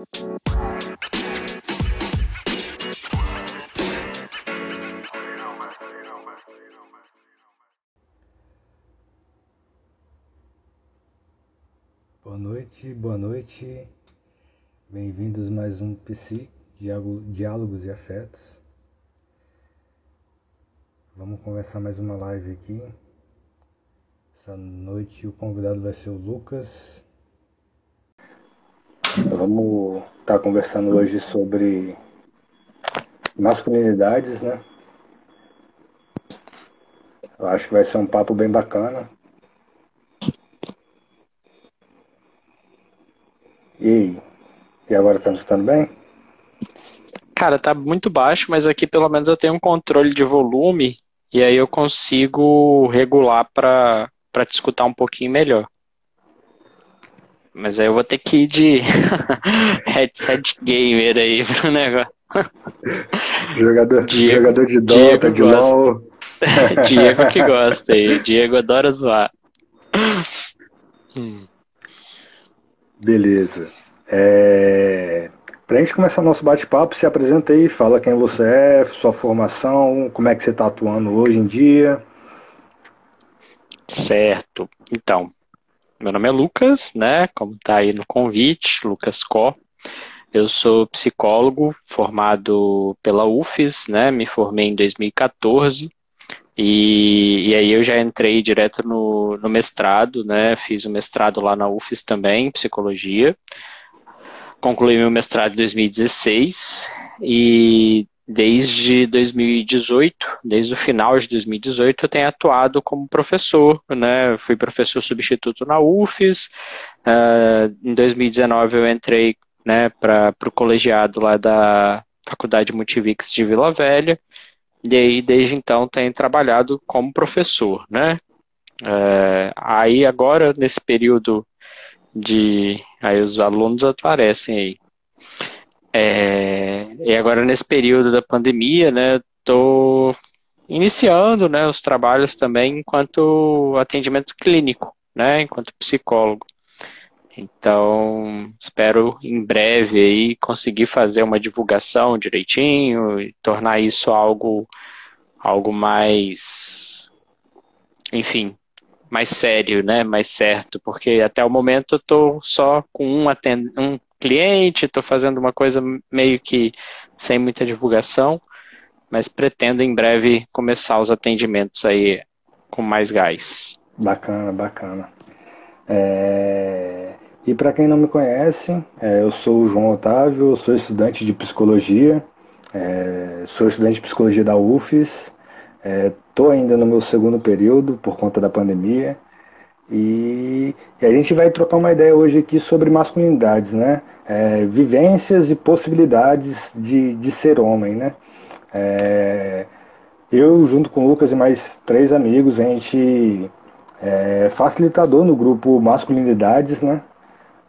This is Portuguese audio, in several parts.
Boa noite, boa noite. Bem-vindos mais um PC, Diálogos e Afetos. Vamos conversar mais uma live aqui. Essa noite o convidado vai ser o Lucas. Vamos estar conversando hoje sobre masculinidades, né? Eu acho que vai ser um papo bem bacana. E? E agora tá me escutando bem? Cara, tá muito baixo, mas aqui pelo menos eu tenho um controle de volume e aí eu consigo regular para te escutar um pouquinho melhor. Mas aí eu vou ter que ir de headset gamer aí pro negócio. Jogador, Diego, jogador de Dota, Diego de LoL. Diego que gosta aí. Diego adora zoar. Hum. Beleza. É... Para a gente começar o nosso bate-papo, se apresenta aí, fala quem você é, sua formação, como é que você está atuando hoje em dia. Certo. Então, meu nome é Lucas, né? Como está aí no convite, Lucas Có. Eu sou psicólogo formado pela UFES, né? Me formei em 2014. E, e aí eu já entrei direto no, no mestrado, né? Fiz o mestrado lá na UFES também, em psicologia. Concluí meu mestrado em 2016 e desde 2018, desde o final de 2018, eu tenho atuado como professor, né? Fui professor substituto na UFES. Uh, em 2019 eu entrei né, para o colegiado lá da Faculdade Multivix de Vila Velha. E aí, desde então, tenho trabalhado como professor, né? É, aí, agora, nesse período de... Aí os alunos aparecem aí. É, e agora, nesse período da pandemia, né, estou iniciando, né, os trabalhos também enquanto atendimento clínico, né, enquanto psicólogo. Então, espero em breve aí conseguir fazer uma divulgação direitinho e tornar isso algo, algo mais, enfim, mais sério, né? Mais certo, porque até o momento eu estou só com um, um cliente, estou fazendo uma coisa meio que sem muita divulgação, mas pretendo em breve começar os atendimentos aí com mais gás. Bacana, bacana. É... E para quem não me conhece, é, eu sou o João Otávio, sou estudante de psicologia, é, sou estudante de psicologia da UFES, estou é, ainda no meu segundo período por conta da pandemia e, e, a gente vai trocar uma ideia hoje aqui sobre masculinidades, né? É, vivências e possibilidades de, de ser homem, né? É, eu, junto com o Lucas e mais três amigos, a gente é facilitador no grupo Masculinidades, né?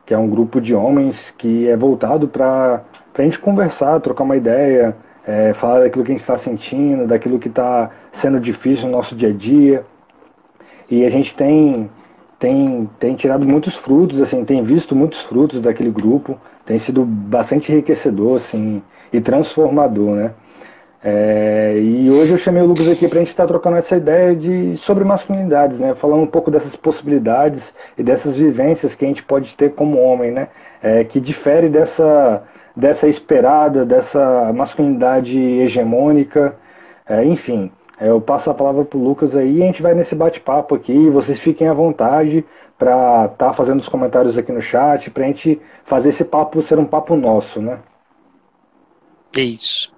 que é um grupo de homens que é voltado para a gente conversar, trocar uma ideia, é, falar daquilo que a gente está sentindo, daquilo que está sendo difícil no nosso dia a dia. E a gente tem, tem, tem tirado muitos frutos, assim, tem visto muitos frutos daquele grupo, tem sido bastante enriquecedor assim, e transformador, né? É, e hoje eu chamei o Lucas aqui para a gente estar tá trocando essa ideia de, sobre masculinidades, né? Falando um pouco dessas possibilidades e dessas vivências que a gente pode ter como homem, né? É, que difere dessa, dessa esperada, dessa masculinidade hegemônica, é, enfim. É, eu passo a palavra para o Lucas aí e a gente vai nesse bate-papo aqui. Vocês fiquem à vontade para estar tá fazendo os comentários aqui no chat, para a gente fazer esse papo ser um papo nosso, né? Isso.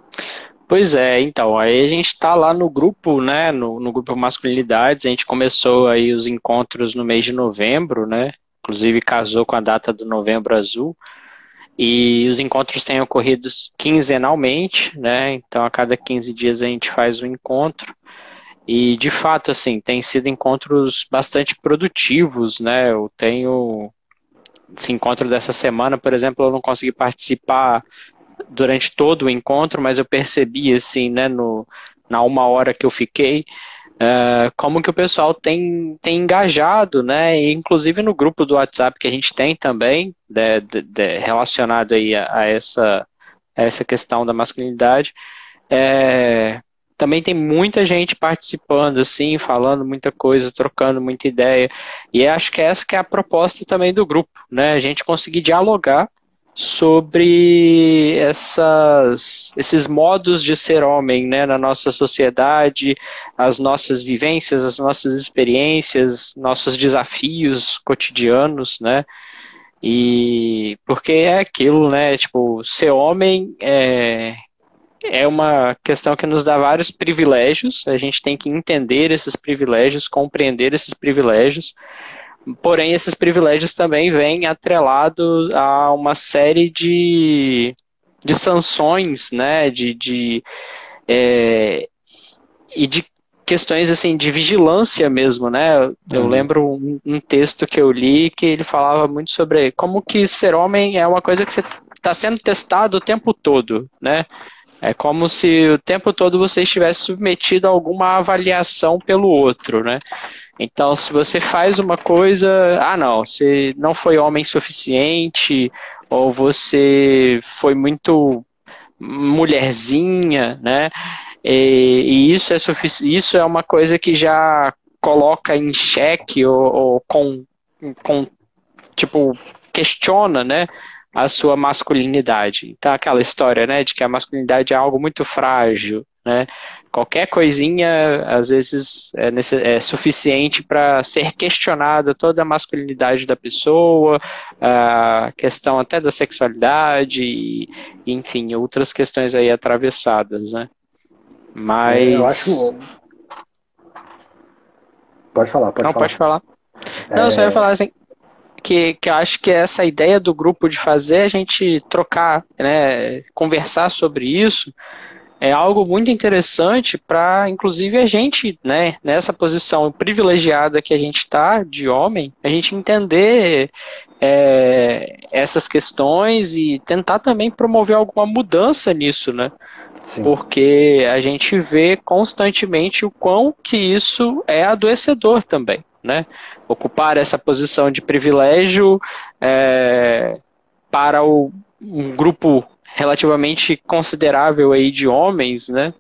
Pois é, então, aí a gente está lá no grupo, né, no, no grupo Masculinidades, a gente começou aí os encontros no mês de novembro, né, inclusive casou com a data do Novembro Azul, e os encontros têm ocorrido quinzenalmente, né, então a cada 15 dias a gente faz um encontro, e de fato, assim, tem sido encontros bastante produtivos, né, eu tenho esse encontro dessa semana, por exemplo, eu não consegui participar durante todo o encontro, mas eu percebi, assim, né, no, na uma hora que eu fiquei, Uh, como que o pessoal tem, tem engajado, né? Inclusive no grupo do WhatsApp que a gente tem também, de, de, de, relacionado aí a, a, essa, a essa questão da masculinidade, é, também tem muita gente participando, assim, falando muita coisa, trocando muita ideia. E acho que essa que é a proposta também do grupo, né? A gente conseguir dialogar sobre essas, esses modos de ser homem né, na nossa sociedade, as nossas vivências, as nossas experiências, nossos desafios cotidianos, né? E porque é aquilo, né? Tipo, ser homem é, é uma questão que nos dá vários privilégios, a gente tem que entender esses privilégios, compreender esses privilégios, porém esses privilégios também vêm atrelados a uma série de, de sanções, né, de, de é, e de questões assim de vigilância mesmo, né? Eu uhum. lembro um, um, texto que eu li que ele falava muito sobre como que ser homem é uma coisa que você está sendo testado o tempo todo, né? É como se o tempo todo você estivesse submetido a alguma avaliação pelo outro, né? Então, se você faz uma coisa, ah, não, você não foi homem suficiente, ou você foi muito mulherzinha, né? E, e isso, é isso é uma coisa que já coloca em xeque ou, ou com, com, tipo, questiona, né? A sua masculinidade. Então, aquela história, né, de que a masculinidade é algo muito frágil, né? Qualquer coisinha, às vezes, é, é suficiente para ser questionada toda a masculinidade da pessoa, a questão até da sexualidade, e, enfim, outras questões aí atravessadas, né? Mas. É, eu acho. Pode falar, pode Não, falar. pode falar. Não, é... só ia falar assim, que, que eu acho que essa ideia do grupo de fazer a gente trocar, né, conversar sobre isso, é algo muito interessante para, inclusive, a gente, né, nessa posição privilegiada que a gente está de homem, a gente entender é, essas questões e tentar também promover alguma mudança nisso, né? Sim. Porque a gente vê constantemente o quão que isso é adoecedor também né? Ocupar essa posição de privilégio é, para o, um grupo relativamente considerável aí de homens, né?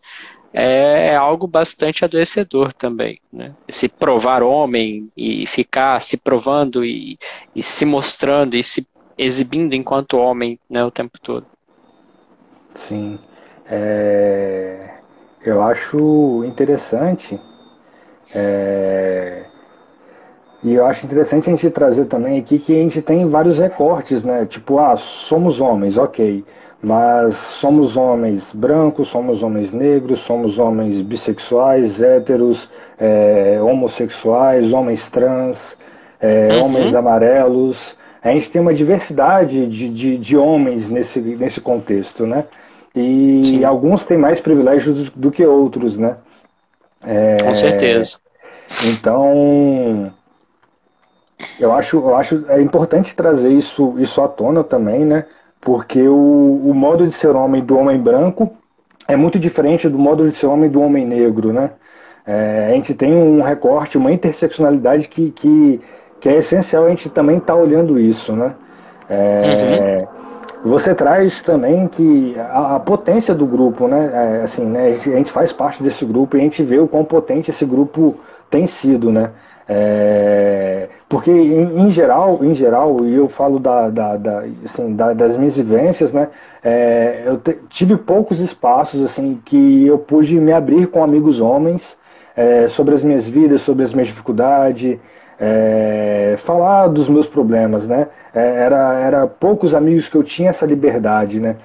É algo bastante adoecedor também, né? Se provar homem e ficar se provando e, e se mostrando e se exibindo enquanto homem, né, o tempo todo. Sim, é... eu acho interessante é... E eu acho interessante a gente trazer também aqui que a gente tem vários recortes, né? Tipo, ah, somos homens, ok. Mas somos homens brancos, somos homens negros, somos homens bissexuais, héteros, é, homossexuais, homens trans, é, uhum. homens amarelos. A gente tem uma diversidade de, de, de homens nesse, nesse contexto, né? E Sim. alguns têm mais privilégios do, que outros, né? É, Com certeza. Então, eu acho, eu acho é importante trazer isso, isso à tona também, né? Porque o, o modo de ser homem do homem branco é muito diferente do modo de ser homem do homem negro, né? É, a gente tem um recorte, uma interseccionalidade que, que, que é essencial a gente também estar tá olhando isso, né? É, uhum. Você traz também que a, a potência do grupo, né? É, assim, né? A gente faz parte desse grupo e a gente vê o quão potente esse grupo tem sido, né? É, porque em, em, geral, em geral, e eu falo da, da, da assim, da, das minhas vivências, né? É, eu te, tive poucos espaços assim que eu pude me abrir com amigos homens é, sobre as minhas vidas, sobre as minhas dificuldades, é, falar dos meus problemas, né? É, era, era poucos amigos que eu tinha essa liberdade, né?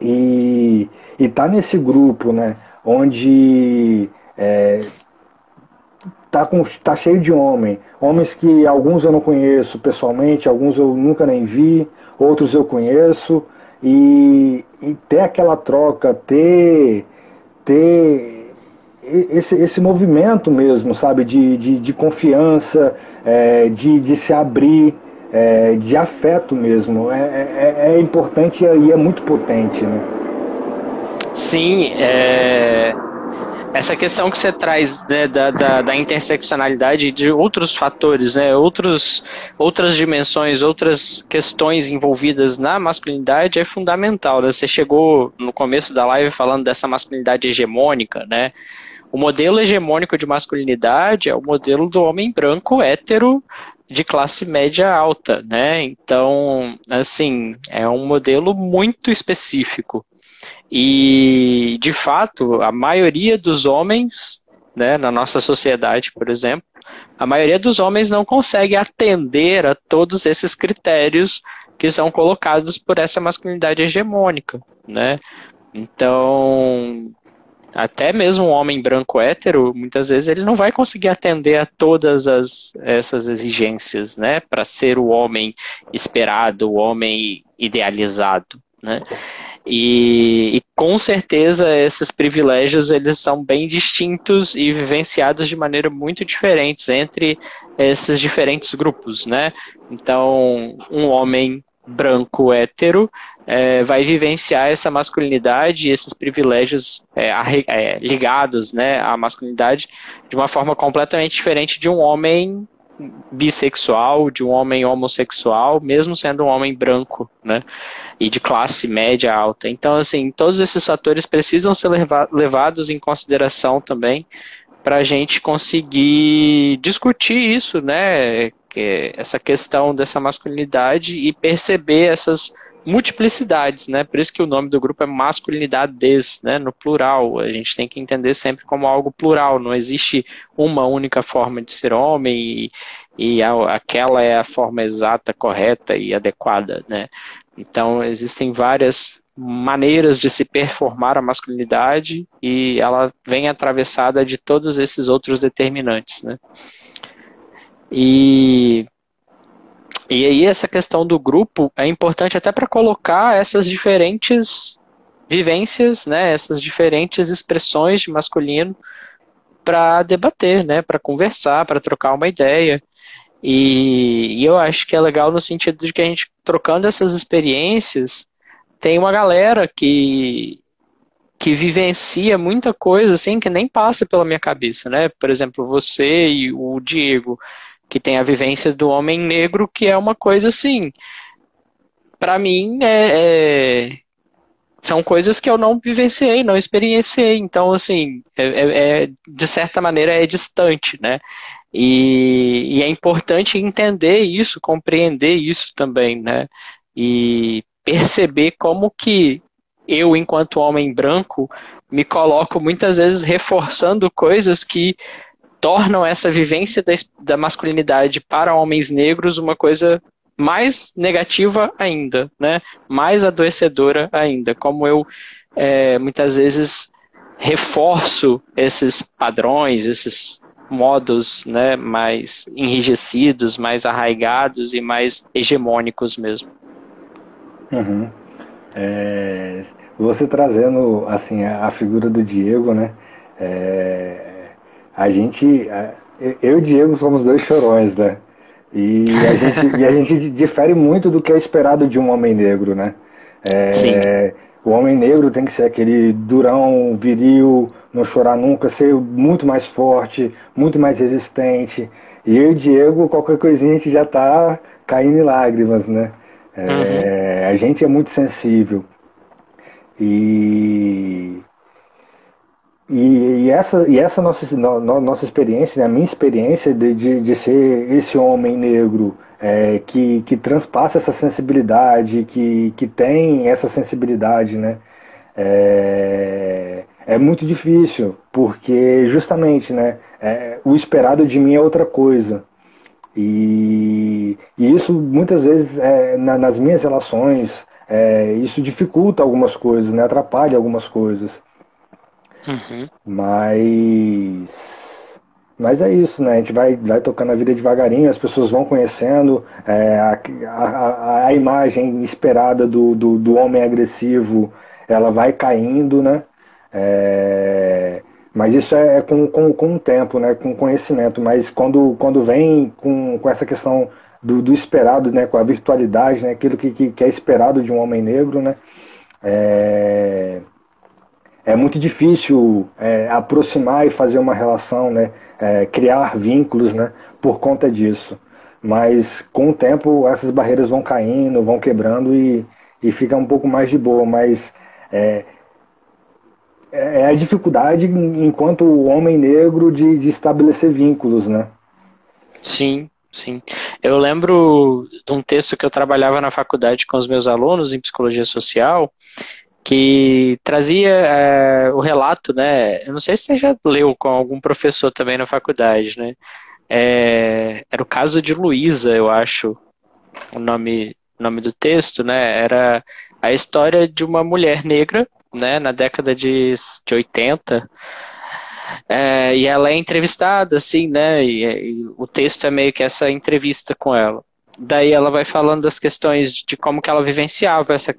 E, e tá nesse grupo, né? Onde é, tá, com, tá cheio de homem. Homens que alguns eu não conheço pessoalmente, alguns eu nunca nem vi, outros eu conheço. E, e ter aquela troca, ter, ter esse, esse movimento mesmo, sabe, de, de, de confiança, é, de, de se abrir, é, de afeto mesmo, é, é, é importante e é muito potente, né? Sim, é essa questão que você traz né, da, da, da, interseccionalidade de outros fatores, né, outros, outras dimensões, outras questões envolvidas na masculinidade é fundamental. Né? Você chegou no começo da live falando dessa masculinidade hegemônica, né? O modelo hegemônico de masculinidade é o modelo do homem branco hétero de classe média alta, né? Então, assim, é um modelo muito específico. E, de fato, a maioria dos homens, né, na nossa sociedade, por exemplo, a maioria dos homens não consegue atender a todos esses critérios que são colocados por essa masculinidade hegemônica, né? Então, até mesmo um homem branco hétero, muitas vezes ele não vai conseguir atender a todas as, essas exigências, né, para ser o homem esperado, o homem idealizado, né? E, e, com certeza esses privilégios eles são bem distintos e vivenciados de maneira muito diferentes entre esses diferentes grupos, né? Então, um homem branco hétero é, vai vivenciar essa masculinidade e esses privilégios é, é, ligados né, à masculinidade de uma forma completamente diferente de um homem bissexual, de um homem homossexual, mesmo sendo um homem branco, né? E de classe média alta. Então, assim, todos esses fatores precisam ser leva levados em consideração também para a gente conseguir discutir isso, né? Essa questão dessa masculinidade e perceber essas multiplicidades, né? Por isso que o nome do grupo é masculinidades, né? No plural. A gente tem que entender sempre como algo plural. Não existe uma única forma de ser homem e, e a, aquela é a forma exata, correta e adequada, né? Então existem várias maneiras de se performar a masculinidade e ela vem atravessada de todos esses outros determinantes, né? E e aí essa questão do grupo é importante até para colocar essas diferentes vivências, né, essas diferentes expressões de masculino para debater, né, para conversar, para trocar uma ideia. E, e, eu acho que é legal no sentido de que a gente trocando essas experiências, tem uma galera que que vivencia muita coisa assim que nem passa pela minha cabeça, né? Por exemplo, você e o Diego que tem a vivência do homem negro, que é uma coisa assim. Para mim, é, é, são coisas que eu não vivenciei, não experienciei. Então, assim, é, é, é de certa maneira é distante, né? E, e, é importante entender isso, compreender isso também, né? E perceber como que eu, enquanto homem branco, me coloco muitas vezes reforçando coisas que tornam essa vivência da, da masculinidade para homens negros uma coisa mais negativa ainda, né? mais adoecedora ainda. Como eu é, muitas vezes reforço esses padrões, esses modos né, mais enrijecidos, mais arraigados e mais hegemônicos mesmo. Uhum. É, você trazendo assim a, figura do Diego, né? É, a gente, eu e o Diego somos dois chorões, né? E a, gente, e a gente difere muito do que é esperado de um homem negro, né? É, Sim. O homem negro tem que ser aquele durão, viril, não chorar nunca, ser muito mais forte, muito mais resistente. E eu e o Diego, qualquer coisinha a gente já tá caindo em lágrimas, né? É, uhum. A gente é muito sensível. E e, e, essa, e essa nossa, no, nossa experiência, né, a minha experiência de, de, de ser esse homem negro é, que, que transpassa essa sensibilidade, que, que tem essa sensibilidade, né, é, é muito difícil, porque justamente né, é, o esperado de mim é outra coisa. E, e isso muitas vezes é, na, nas minhas relações, é, isso dificulta algumas coisas, né, atrapalha algumas coisas. Uhum. Mas. Mas é isso, né? A gente vai, vai tocando a vida devagarinho, as pessoas vão conhecendo é, a, a, a, imagem esperada do, do, do, homem agressivo, ela vai caindo, né? É, mas isso é, é com, com, com o tempo, né? Com conhecimento. Mas quando, quando vem com, com essa questão do, do esperado, né? Com a virtualidade, né? Aquilo que, que, que é esperado de um homem negro, né? É, é muito difícil é, aproximar e fazer uma relação, né? É, criar vínculos, né? Por conta disso. Mas com o tempo essas barreiras vão caindo, vão quebrando e, e fica um pouco mais de boa. Mas é, é, é a dificuldade enquanto homem negro de, de estabelecer vínculos, né? Sim, sim. Eu lembro de um texto que eu trabalhava na faculdade com os meus alunos em psicologia social, que trazia é, o relato, né? Eu não sei se você já leu com algum professor também na faculdade, né? É, era o caso de Luísa, eu acho, o nome, nome do texto, né? Era a história de uma mulher negra, né? Na década de, de 80. É, e ela é entrevistada, assim, né? E, e, o texto é meio que essa entrevista com ela. Daí ela vai falando das questões de, de como que ela vivenciava essa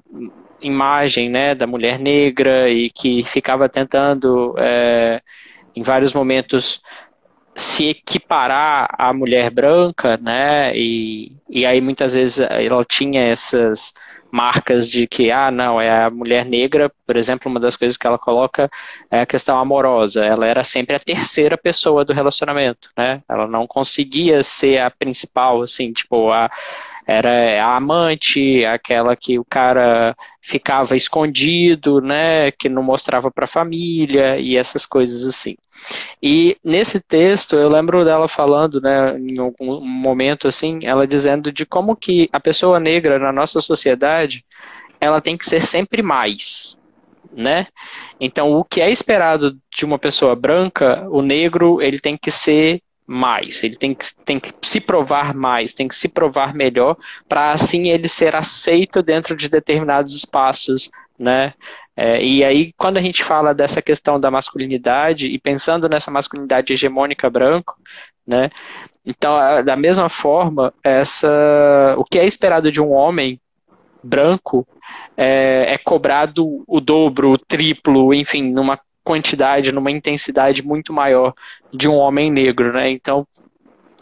imagem né, da mulher negra e que ficava tentando, é, em vários momentos, se equiparar à mulher branca, né? E, e aí muitas vezes ela tinha essas marcas de que, ah, não, é a mulher negra, por exemplo, uma das coisas que ela coloca é a questão amorosa. Ela era sempre a terceira pessoa do relacionamento, né? Ela não conseguia ser a principal, assim, tipo, a era a amante, aquela que o cara ficava escondido, né, que não mostrava para a família e essas coisas assim. E nesse texto eu lembro dela falando, né, em algum momento assim, ela dizendo de como que a pessoa negra na nossa sociedade, ela tem que ser sempre mais, né? Então, o que é esperado de uma pessoa branca, o negro, ele tem que ser mais, ele tem que, tem que se provar mais, tem que se provar melhor, para assim ele ser aceito dentro de determinados espaços, né? É, e aí, quando a gente fala dessa questão da masculinidade, e pensando nessa masculinidade hegemônica branco, né? Então, da mesma forma, essa, o que é esperado de um homem branco é, é cobrado o dobro, o triplo, enfim, numa quantidade, numa intensidade muito maior de um homem negro, né? Então,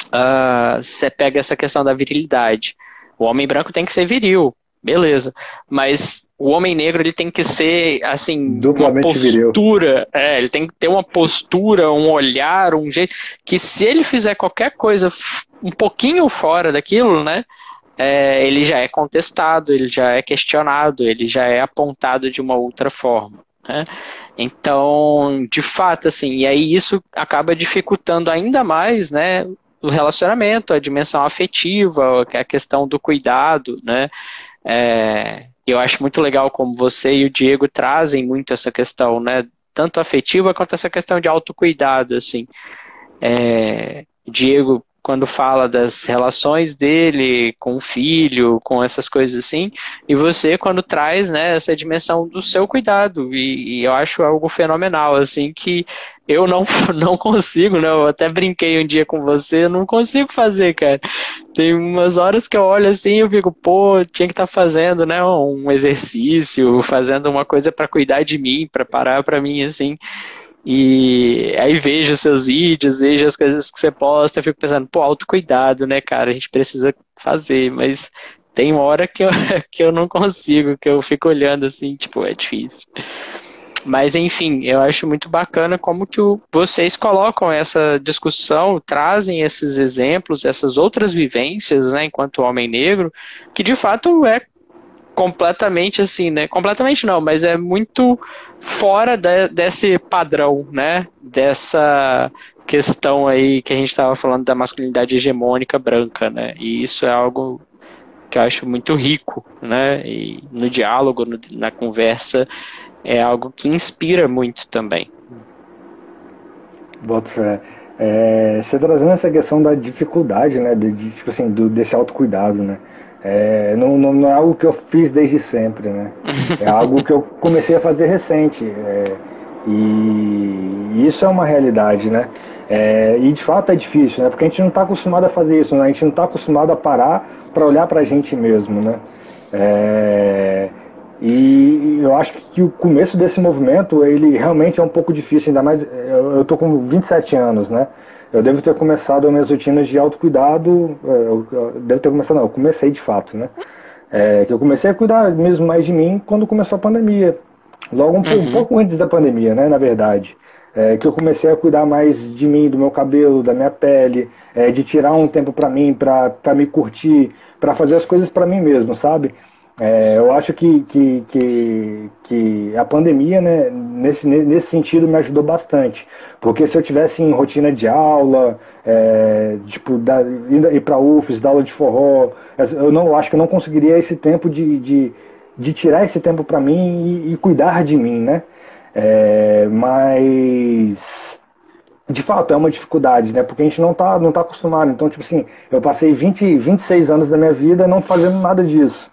uh, você pega essa questão da virilidade. O homem branco tem que ser viril, beleza. Mas o homem negro ele tem que ser assim Duplamente uma postura, é, ele tem que ter uma postura, um olhar, um jeito que se ele fizer qualquer coisa um pouquinho fora daquilo, né? É, ele já é contestado, ele já é questionado, ele já é apontado de uma outra forma. Né? Então, de fato, assim, e aí isso acaba dificultando ainda mais, né, o relacionamento, a dimensão afetiva, a questão do cuidado, né? É, eu acho muito legal como você e o Diego trazem muito essa questão, né? Tanto afetiva quanto essa questão de autocuidado, assim. É, Diego quando fala das relações dele com o filho, com essas coisas assim, e você quando traz né, essa dimensão do seu cuidado, e, e, eu acho algo fenomenal, assim, que eu não, não consigo, né, eu até brinquei um dia com você, eu não consigo fazer, cara. Tem umas horas que eu olho assim e eu fico, pô, tinha que estar tá fazendo, né, um exercício, fazendo uma coisa para cuidar de mim, para parar para mim, assim, e aí vejo seus vídeos, vejo as coisas que você posta, eu fico pensando, pô, autocuidado, né, cara? A gente precisa fazer, mas tem hora que eu, que eu não consigo, que eu fico olhando assim, tipo, é difícil. Mas enfim, eu acho muito bacana como que o, vocês colocam essa discussão, trazem esses exemplos, essas outras vivências, né, enquanto homem negro, que de fato é completamente assim, né? Completamente não, mas é muito fora de, desse padrão, né? Dessa questão aí que a gente estava falando da masculinidade hegemônica branca, né? E isso é algo que eu acho muito rico, né? E no diálogo, no, na conversa, é algo que inspira muito também. Boto fé. É, você trazendo essa questão da dificuldade, né? De, de, tipo assim, do, desse autocuidado, né? É, não, não, não, é algo que eu fiz desde sempre, né? É algo que eu comecei a fazer recente. É, e isso é uma realidade, né? É, e de fato é difícil, né? Porque a gente não está acostumado a fazer isso, né? A gente não está acostumado a parar para olhar para a gente mesmo, né? É, e eu acho que o começo desse movimento, ele realmente é um pouco difícil, ainda mais, eu, tô com 27 anos, né? Eu devo ter começado as minhas rotinas de autocuidado, é, eu, eu devo ter começado, não, eu comecei de fato, né? É, que eu comecei a cuidar mesmo mais de mim quando começou a pandemia. Logo um, uhum. um pouco antes da pandemia, né, na verdade. É, que eu comecei a cuidar mais de mim, do meu cabelo, da minha pele, é, de tirar um tempo para mim, para me curtir, para fazer as coisas para mim mesmo, sabe? É, eu acho que, que, que, que, a pandemia, né, nesse, nesse sentido, me ajudou bastante. Porque se eu tivesse em rotina de aula, é, tipo, da, ir para UFES, dar aula de forró, eu não acho que eu não conseguiria esse tempo de, de, de tirar esse tempo para mim e, e, cuidar de mim, né? É, mas de fato é uma dificuldade, né? Porque a gente não tá, não tá acostumado. Então, tipo assim, eu passei 20, 26 anos da minha vida não fazendo nada disso.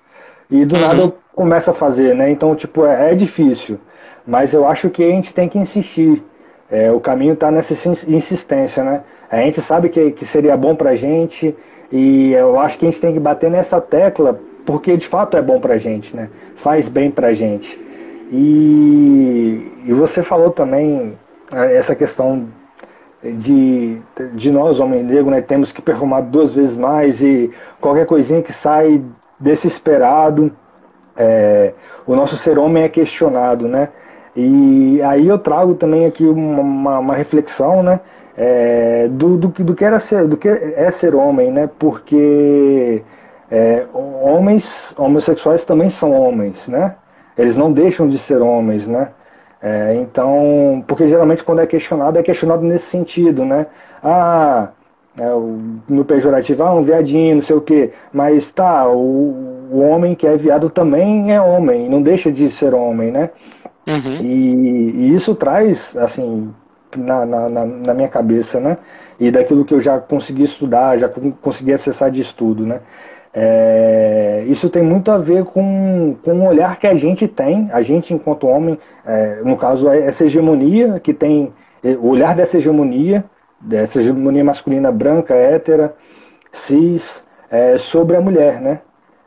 E do uhum. nada eu começo a fazer, né? Então, tipo, é, é, difícil. Mas eu acho que a gente tem que insistir. É, o caminho está nessa insistência, né? A gente sabe que, que seria bom pra gente e eu acho que a gente tem que bater nessa tecla porque de fato é bom pra gente, né? Faz bem pra gente. E, e você falou também é, essa questão de, de nós, homem negro, né, temos que performar duas vezes mais e qualquer coisinha que sai desesperado, é, o nosso ser homem é questionado, né? E aí eu trago também aqui uma, uma, uma reflexão, né? É, do, do, do, que era ser, do que é ser homem, né? Porque é, homens homossexuais também são homens, né? Eles não deixam de ser homens, né? É, então, porque geralmente quando é questionado, é questionado nesse sentido, né? Ah, é, no pejorativo, ah, um viadinho, não sei o quê. Mas tá, o, o homem que é viado também é homem, não deixa de ser homem, né? Uhum. E, e, isso traz, assim, na, na, na, minha cabeça, né? E daquilo que eu já consegui estudar, já consegui acessar de estudo, né? É, isso tem muito a ver com, com o olhar que a gente tem, a gente enquanto homem, é, no caso, é essa hegemonia que tem, o olhar dessa hegemonia, dessa hegemonia masculina branca, hétera, cis, é, sobre a mulher, né?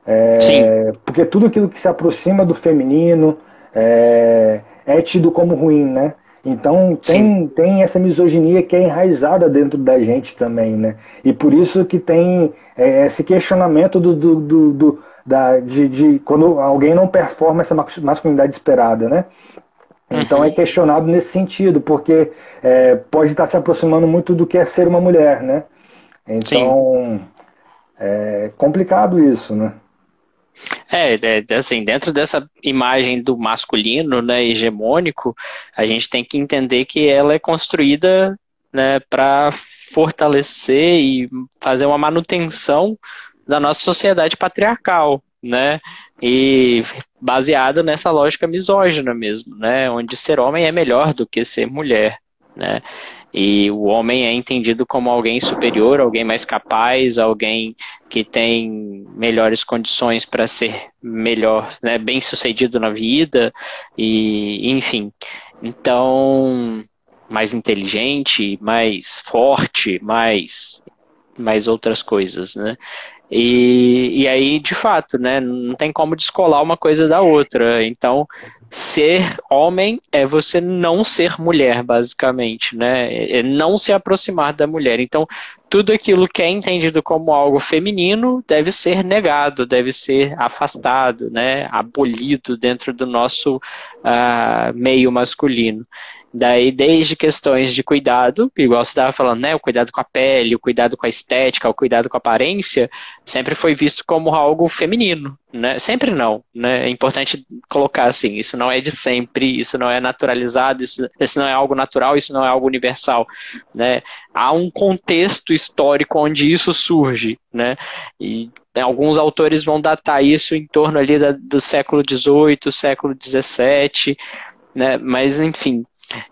É, Sim. Porque tudo aquilo que se aproxima do feminino é, é tido como ruim, né? Então tem, tem essa misoginia que é enraizada dentro da gente também, né? E por isso que tem é, esse questionamento do, do, do, do da, de, de, quando alguém não performa essa masculinidade esperada, né? Então uhum. é questionado nesse sentido, porque é, pode estar se aproximando muito do que é ser uma mulher, né? Então Sim. é complicado isso, né? É, é, assim, dentro dessa imagem do masculino, né, hegemônico, a gente tem que entender que ela é construída, né, para fortalecer e fazer uma manutenção da nossa sociedade patriarcal, né? E baseada nessa lógica misógina mesmo, né? Onde ser homem é melhor do que ser mulher, né? E o homem é entendido como alguém superior, alguém mais capaz, alguém que tem melhores condições para ser melhor, né, bem sucedido na vida, e enfim. Então, mais inteligente, mais forte, mais, mais outras coisas, né? E, e aí, de fato, né, não tem como descolar uma coisa da outra. Então, ser homem é você não ser mulher, basicamente, né? É não se aproximar da mulher. Então, tudo aquilo que é entendido como algo feminino deve ser negado, deve ser afastado, né? Abolido dentro do nosso uh, meio masculino. Daí, desde questões de cuidado, igual você estava falando, né? O cuidado com a pele, o cuidado com a estética, o cuidado com a aparência, sempre foi visto como algo feminino, né? Sempre não, né? É importante colocar assim, isso não é de sempre, isso não é naturalizado, isso, isso não é algo natural, isso não é algo universal, né? Há um contexto histórico onde isso surge, né? E alguns autores vão datar isso em torno ali da, do século XVIII, século XVII, né? Mas, enfim,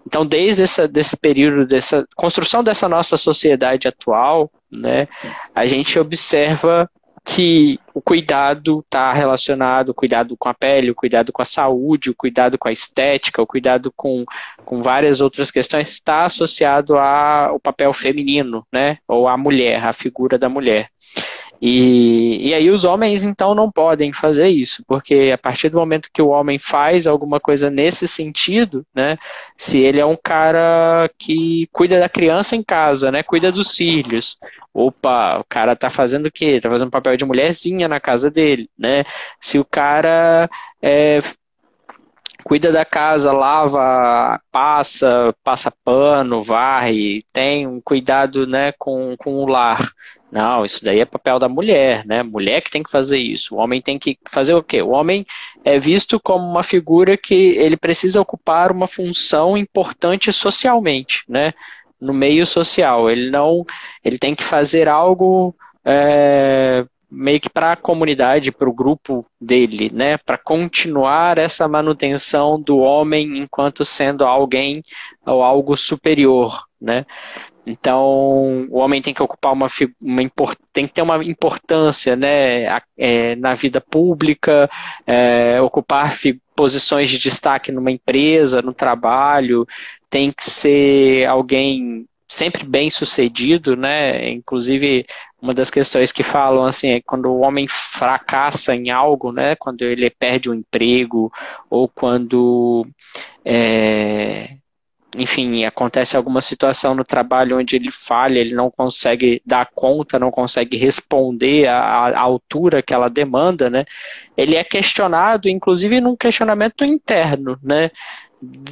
então, desde essa, desse período, dessa construção dessa nossa sociedade atual, né, a gente observa que o cuidado está relacionado, o cuidado com a pele, o cuidado com a saúde, o cuidado com a estética, o cuidado com, com várias outras questões está associado ao papel feminino, né? Ou à mulher, à figura da mulher. E, e aí os homens então não podem fazer isso, porque a partir do momento que o homem faz alguma coisa nesse sentido, né, se ele é um cara que cuida da criança em casa, né, cuida dos filhos, opa, o cara tá fazendo o quê? Tá fazendo papel de mulherzinha na casa dele, né? Se o cara é, cuida da casa, lava, passa, passa pano, varre, tem um cuidado né, com, com o lar. Não, isso daí é papel da mulher, né? Mulher que tem que fazer isso. O homem tem que fazer o quê? O homem é visto como uma figura que ele precisa ocupar uma função importante socialmente, né? No meio social. Ele não, ele tem que fazer algo é, meio que para a comunidade, para o grupo dele, né? Para continuar essa manutenção do homem enquanto sendo alguém ou algo superior, né? Então, o homem tem que ocupar uma, uma tem que ter uma importância né, é, na vida pública, é, ocupar posições de destaque numa empresa, no trabalho, tem que ser alguém sempre bem sucedido, né? Inclusive, uma das questões que falam assim é quando o homem fracassa em algo, né? Quando ele perde um emprego ou quando é, enfim, acontece alguma situação no trabalho onde ele falha, ele não consegue dar conta, não consegue responder à, altura que ela demanda, né? Ele é questionado, inclusive num questionamento interno, né?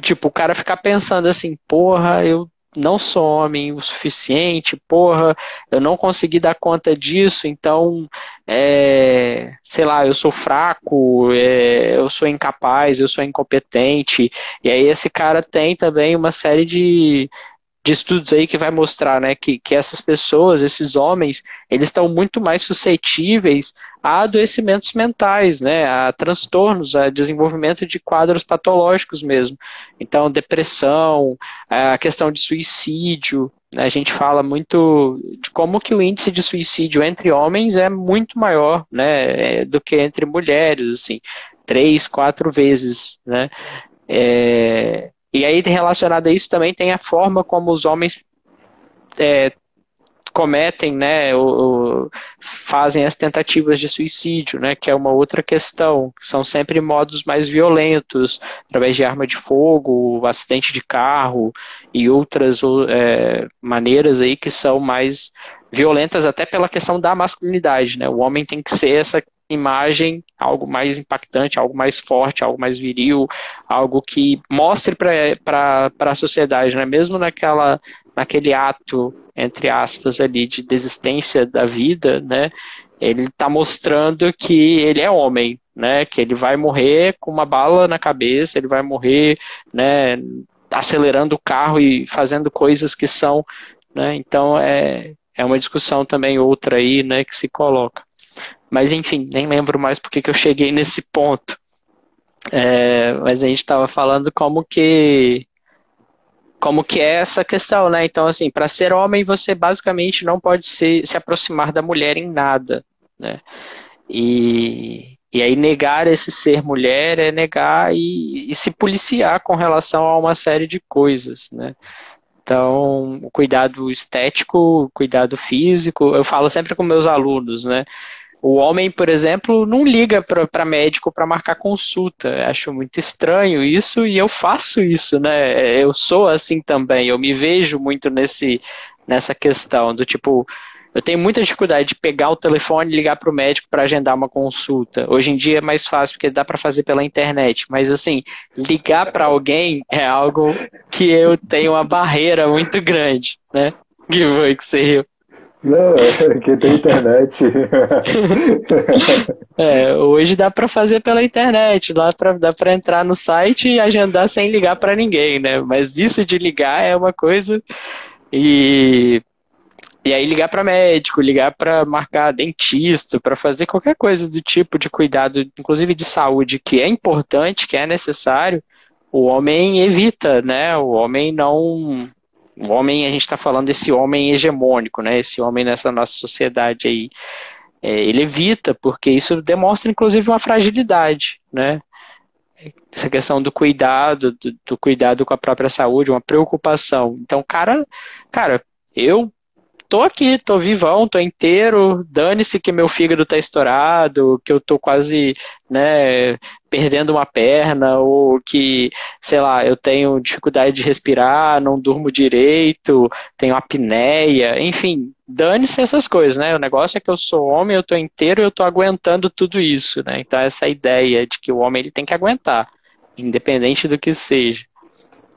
Tipo, o cara ficar pensando assim, porra, eu não sou homem o suficiente, porra, eu não consegui dar conta disso, então, é, sei lá, eu sou fraco, é, eu sou incapaz, eu sou incompetente, e aí esse cara tem também uma série de, de estudos aí que vai mostrar né, que, que essas pessoas, esses homens, eles estão muito mais suscetíveis a adoecimentos mentais, né, a transtornos, a desenvolvimento de quadros patológicos mesmo. Então, depressão, a questão de suicídio, né, a gente fala muito de como que o índice de suicídio entre homens é muito maior, né, do que entre mulheres, assim, três, quatro vezes, né. É, e aí, relacionado a isso, também tem a forma como os homens é, cometem, né, ou, ou, fazem as tentativas de suicídio, né, que é uma outra questão. São sempre modos mais violentos, através de arma de fogo, acidente de carro e outras é, maneiras aí que são mais violentas até pela questão da masculinidade, né? O homem tem que ser essa imagem, algo mais impactante, algo mais forte, algo mais viril, algo que mostre para a sociedade, né? mesmo naquela, naquele ato, entre aspas, ali, de desistência da vida, né? ele está mostrando que ele é homem, né? que ele vai morrer com uma bala na cabeça, ele vai morrer né, acelerando o carro e fazendo coisas que são. Né? Então, é, é uma discussão também outra aí né, que se coloca. Mas enfim, nem lembro mais porque que eu cheguei nesse ponto. É, mas a gente estava falando como que como que é essa questão, né? Então, assim, para ser homem, você basicamente não pode se, se aproximar da mulher em nada, né? E, e aí negar esse ser mulher é negar e, e se policiar com relação a uma série de coisas, né? Então, cuidado estético, cuidado físico, eu falo sempre com meus alunos, né? O homem, por exemplo, não liga para médico para marcar consulta. Acho muito estranho isso e eu faço isso, né? Eu sou assim também. Eu me vejo muito nesse, nessa questão do tipo, eu tenho muita dificuldade de pegar o telefone e ligar para o médico para agendar uma consulta. Hoje em dia é mais fácil porque dá para fazer pela internet, mas assim, ligar para alguém é algo que eu tenho uma barreira muito grande, né? Que foi que você riu? Não, é que tem internet. é, hoje dá para fazer pela internet, dá para dá para entrar no site e agendar sem ligar para ninguém, né? Mas isso de ligar é uma coisa e e aí ligar para médico, ligar para marcar dentista, para fazer qualquer coisa do tipo de cuidado, inclusive de saúde, que é importante, que é necessário, o homem evita, né? O homem não o homem, a gente está falando desse homem hegemônico, né? Esse homem nessa nossa sociedade aí. É, ele evita, porque isso demonstra, inclusive, uma fragilidade, né? Essa questão do cuidado, do, do cuidado com a própria saúde, uma preocupação. Então, cara, cara, eu tô aqui, tô vivão, tô inteiro, dane-se que meu fígado tá estourado, que eu tô quase, né, perdendo uma perna, ou que, sei lá, eu tenho dificuldade de respirar, não durmo direito, tenho apneia, enfim, dane-se essas coisas, né? O negócio é que eu sou homem, eu tô inteiro, eu tô aguentando tudo isso, né? Então essa ideia de que o homem ele tem que aguentar. independente do que seja.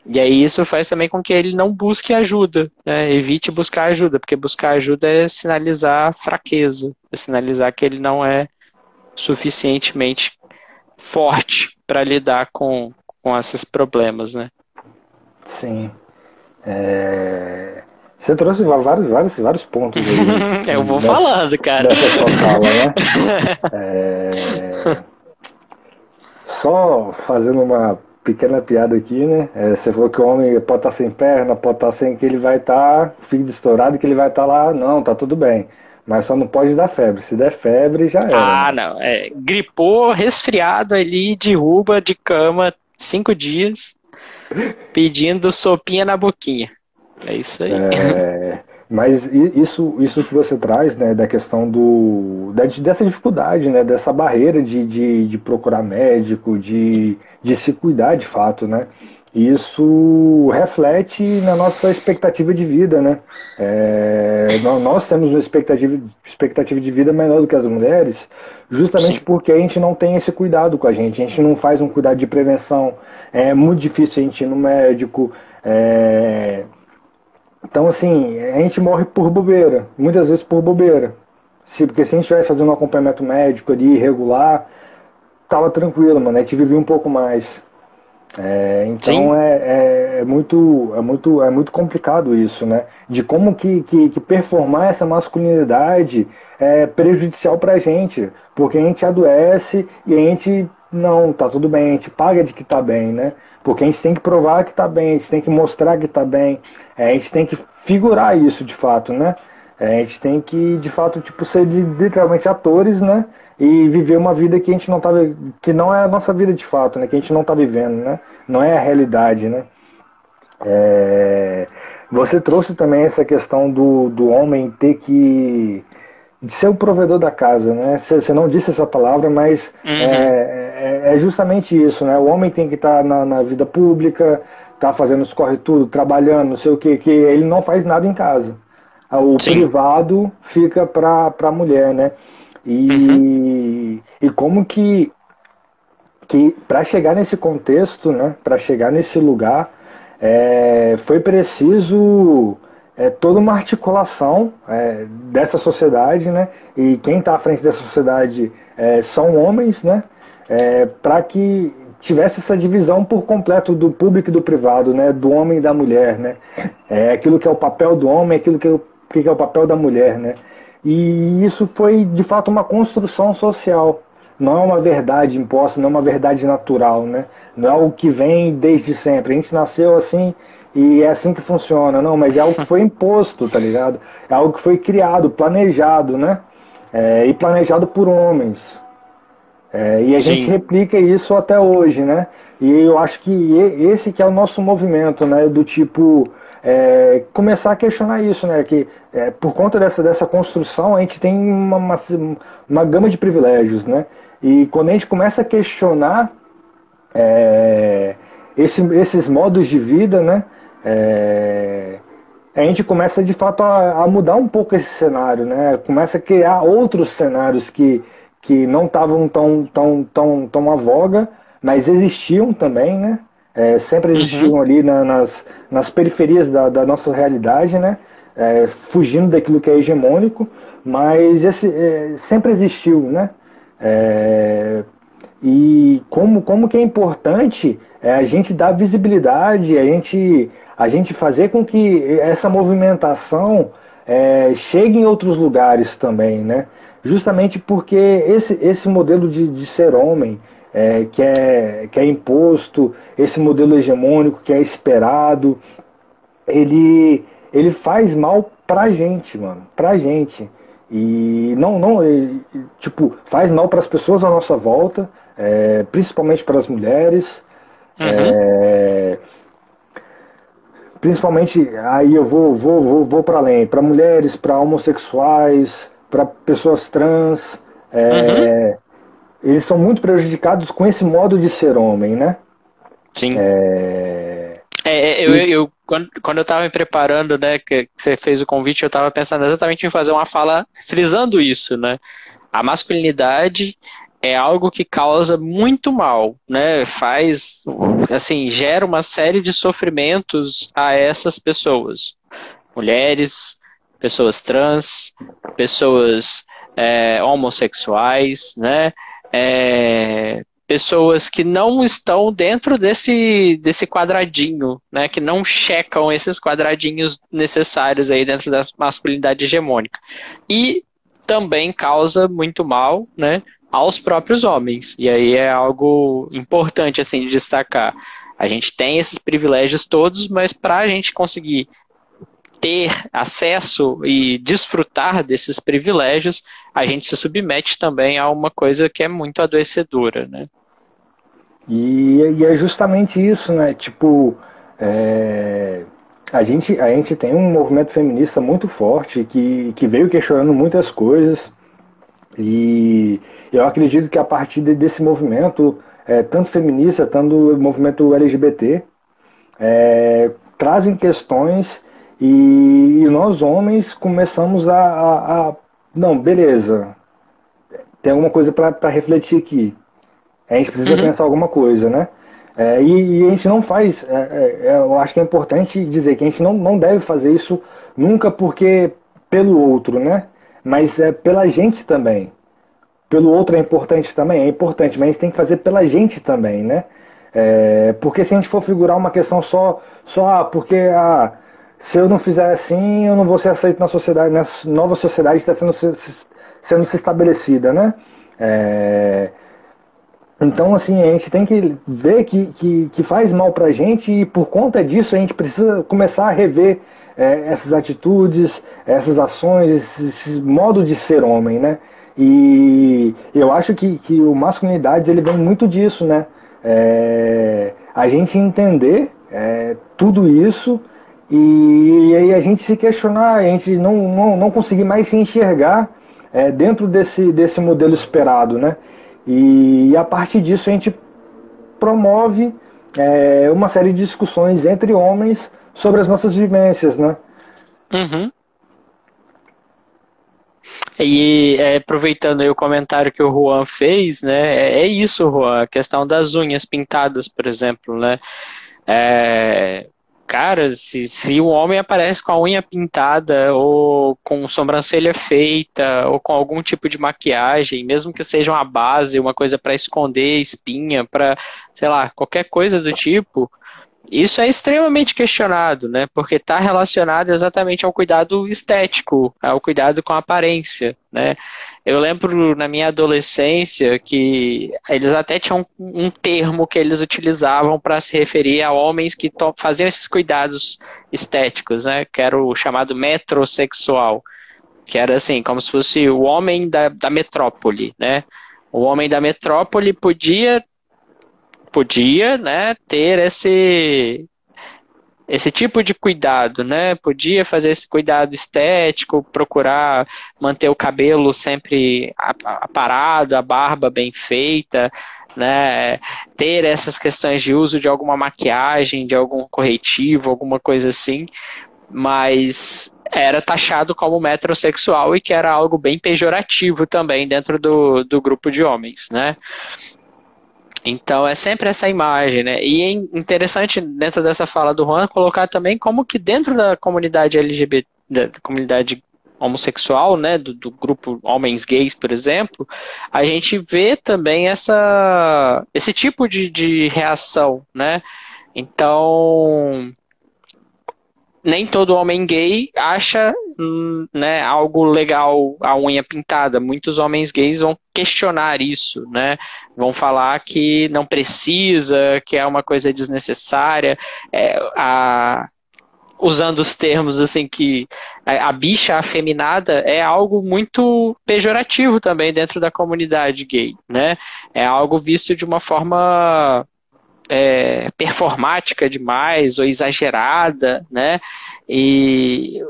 E aí isso faz também com que ele não busque ajuda, né? evite buscar ajuda, porque buscar ajuda é sinalizar fraqueza, é sinalizar que ele não é suficientemente forte para lidar com, com esses problemas, né? Sim. É... Você trouxe vários, vários, vários pontos aí. Eu vou nessa, falando, cara. Sua fala, né? é... Só fazendo uma pequena piada aqui, né? É, você falou que o homem pode estar sem perna, pode estar sem que ele vai estar fio estourado, que ele vai estar lá. Não, tá tudo bem. Mas só não pode dar febre. Se der febre, já é. Ah, não. É, gripou, resfriado ali, derruba de cama cinco dias, pedindo sopinha na boquinha. É isso aí. É, mas isso, isso que você traz, né, da questão do, dessa dificuldade, né, dessa barreira de, de, de procurar médico, de de se cuidar de fato, né? Isso reflete na nossa expectativa de vida, né? É, nós temos uma expectativa, expectativa de vida menor do que as mulheres, justamente Sim. porque a gente não tem esse cuidado com a gente, a gente não faz um cuidado de prevenção, é muito difícil a gente ir no médico. É... Então, assim, a gente morre por bobeira, muitas vezes por bobeira. Se, porque se a gente vai fazer um acompanhamento médico ali regular, tava tranquilo, mano. A gente vivia um pouco mais. É, então é, é, é, muito, é, muito, é muito complicado isso, né? De como que, que, que performar essa masculinidade é prejudicial pra gente. Porque a gente adoece e a gente, não, tá tudo bem, a gente paga de que tá bem, né? Porque a gente tem que provar que tá bem, a gente tem que mostrar que tá bem, é, a gente tem que figurar isso de fato, né? É, a gente tem que, de fato, tipo, ser literalmente atores, né? e viver uma vida que a gente não tá que não é a nossa vida de fato, né? Que a gente não está vivendo, né? Não é a realidade, né? É... Você trouxe também essa questão do, do homem ter que ser o provedor da casa, né? Você não disse essa palavra, mas uhum. é, é, é, justamente isso, né? O homem tem que estar tá na, na, vida pública, tá fazendo os corre tudo, trabalhando, não sei o que, que ele não faz nada em casa. O Sim. privado fica para a mulher, né? E, uhum. e como que, que para chegar nesse contexto, né, para chegar nesse lugar, é, foi preciso é, toda uma articulação é, dessa sociedade, né, e quem está à frente dessa sociedade é, são homens, né, é, para que tivesse essa divisão por completo do público e do privado, né, do homem e da mulher, né, é aquilo que é o papel do homem, aquilo que é o, que é o papel da mulher, né, e isso foi de fato uma construção social. Não é uma verdade imposta, não é uma verdade natural, né? Não é algo que vem desde sempre. A gente nasceu assim e é assim que funciona, não, mas é algo que foi imposto, tá ligado? É algo que foi criado, planejado, né? É, e planejado por homens. É, e a Sim. gente replica isso até hoje, né? E eu acho que esse que é o nosso movimento, né? Do tipo, é, começar a questionar isso, né? Que é, por conta dessa, dessa construção a gente tem uma, uma, uma, gama de privilégios, né? E quando a gente começa a questionar é, esse, esses modos de vida, né? É, a gente começa de fato a, a, mudar um pouco esse cenário, né? Começa a criar outros cenários que, que não estavam tão, tão, tão, tão à voga, mas existiam também, né? é, sempre uhum. existiam uhum. ali na, nas, nas periferias da, da nossa realidade, né? É, fugindo daquilo que é hegemônico, mas esse, é, sempre existiu, né? É, e como, como que é importante é, a gente dar visibilidade, a gente, a gente fazer com que essa movimentação é, chegue em outros lugares também, né? Justamente porque esse, esse modelo de, de ser homem, é, que, é, que é imposto, esse modelo hegemônico que é esperado, ele, ele faz mal pra gente, mano, pra gente. E não, não ele, tipo, faz mal para as pessoas à nossa volta, é, principalmente para as mulheres. Uhum. É, principalmente, aí eu vou, vou, vou, vou para além, para mulheres, para homossexuais, para pessoas trans. É, uhum eles são muito prejudicados com esse modo de ser homem, né? Sim. É, é, é eu, eu, quando, quando eu estava me preparando, né, que, que você fez o convite, eu estava pensando exatamente em fazer uma fala frisando isso, né? A masculinidade é algo que causa muito mal, né? Faz, assim, gera uma série de sofrimentos a essas pessoas. Mulheres, pessoas trans, pessoas é, homossexuais, né? É, pessoas que não estão dentro desse, desse quadradinho, né? Que não checam esses quadradinhos necessários aí dentro da masculinidade hegemônica. E também causa muito mal, né? aos próprios homens. E aí é algo importante assim de destacar. A gente tem esses privilégios todos, mas para a gente conseguir ter acesso e desfrutar desses privilégios, a gente se submete também a uma coisa que é muito adoecedora, né? E, e é justamente isso, né? Tipo, é, a, gente, a gente tem um movimento feminista muito forte que, que veio questionando muitas coisas e eu acredito que a partir desse movimento, é, tanto feminista, tanto movimento LGBT, é, trazem questões e, nós homens começamos a, a, a não, beleza, tem alguma coisa para refletir aqui. A gente precisa uhum. pensar alguma coisa, né? É, e, e, a gente não faz, é, é, é, eu acho que é importante dizer que a gente não, não deve fazer isso nunca porque pelo outro, né? Mas é pela gente também pelo outro é importante também, é importante, mas a gente tem que fazer pela gente também, né? É, porque se a gente for figurar uma questão só, só ah, porque ah, se eu não fizer assim, eu não vou ser aceito na sociedade, nessa nova sociedade que está sendo, sendo se estabelecida, né? É, então, assim, a gente tem que ver que, que, que faz mal pra gente e por conta disso a gente precisa começar a rever é, essas atitudes, essas ações, esse, esse modo de ser homem, né? E eu acho que, que o masculinidades ele vem muito disso, né? É, a gente entender é, tudo isso e, aí a gente se questionar, a gente não, não, não conseguir mais se enxergar é, dentro desse, desse modelo esperado, né? E, e a partir disso a gente promove é, uma série de discussões entre homens sobre as nossas vivências, né? Uhum. E é, aproveitando o comentário que o Juan fez, né? É, é isso, Juan, a questão das unhas pintadas, por exemplo, né? É, cara, se, se o homem aparece com a unha pintada, ou com sobrancelha feita, ou com algum tipo de maquiagem, mesmo que seja uma base, uma coisa para esconder espinha, para, sei lá, qualquer coisa do tipo, isso é extremamente questionado, né? Porque está relacionado exatamente ao cuidado estético, ao cuidado com a aparência, né? Eu lembro na minha adolescência que eles até tinham um termo que eles utilizavam para se referir a homens que faziam esses cuidados estéticos, né? Que era o chamado metrosexual, que era assim, como se fosse o homem da, da metrópole, né? O homem da metrópole podia podia, né, ter esse esse tipo de cuidado, né? Podia fazer esse cuidado estético, procurar manter o cabelo sempre aparado, a barba bem feita, né? Ter essas questões de uso de alguma maquiagem, de algum corretivo, alguma coisa assim, mas era taxado como metrosexual e que era algo bem pejorativo também dentro do, do grupo de homens, né? Então é sempre essa imagem, né? E é interessante dentro dessa fala do Juan colocar também como que dentro da comunidade LGBT, da comunidade homossexual, né, do, do, grupo homens gays, por exemplo, a gente vê também essa, esse tipo de, de reação, né? Então, nem todo homem gay acha hum, né, algo legal a unha pintada. Muitos homens gays vão questionar isso, né? Vão falar que não precisa, que é uma coisa desnecessária. É, a, usando os termos assim que a, a bicha afeminada é algo muito pejorativo também dentro da comunidade gay, né? É algo visto de uma forma é, performática demais ou exagerada, né? E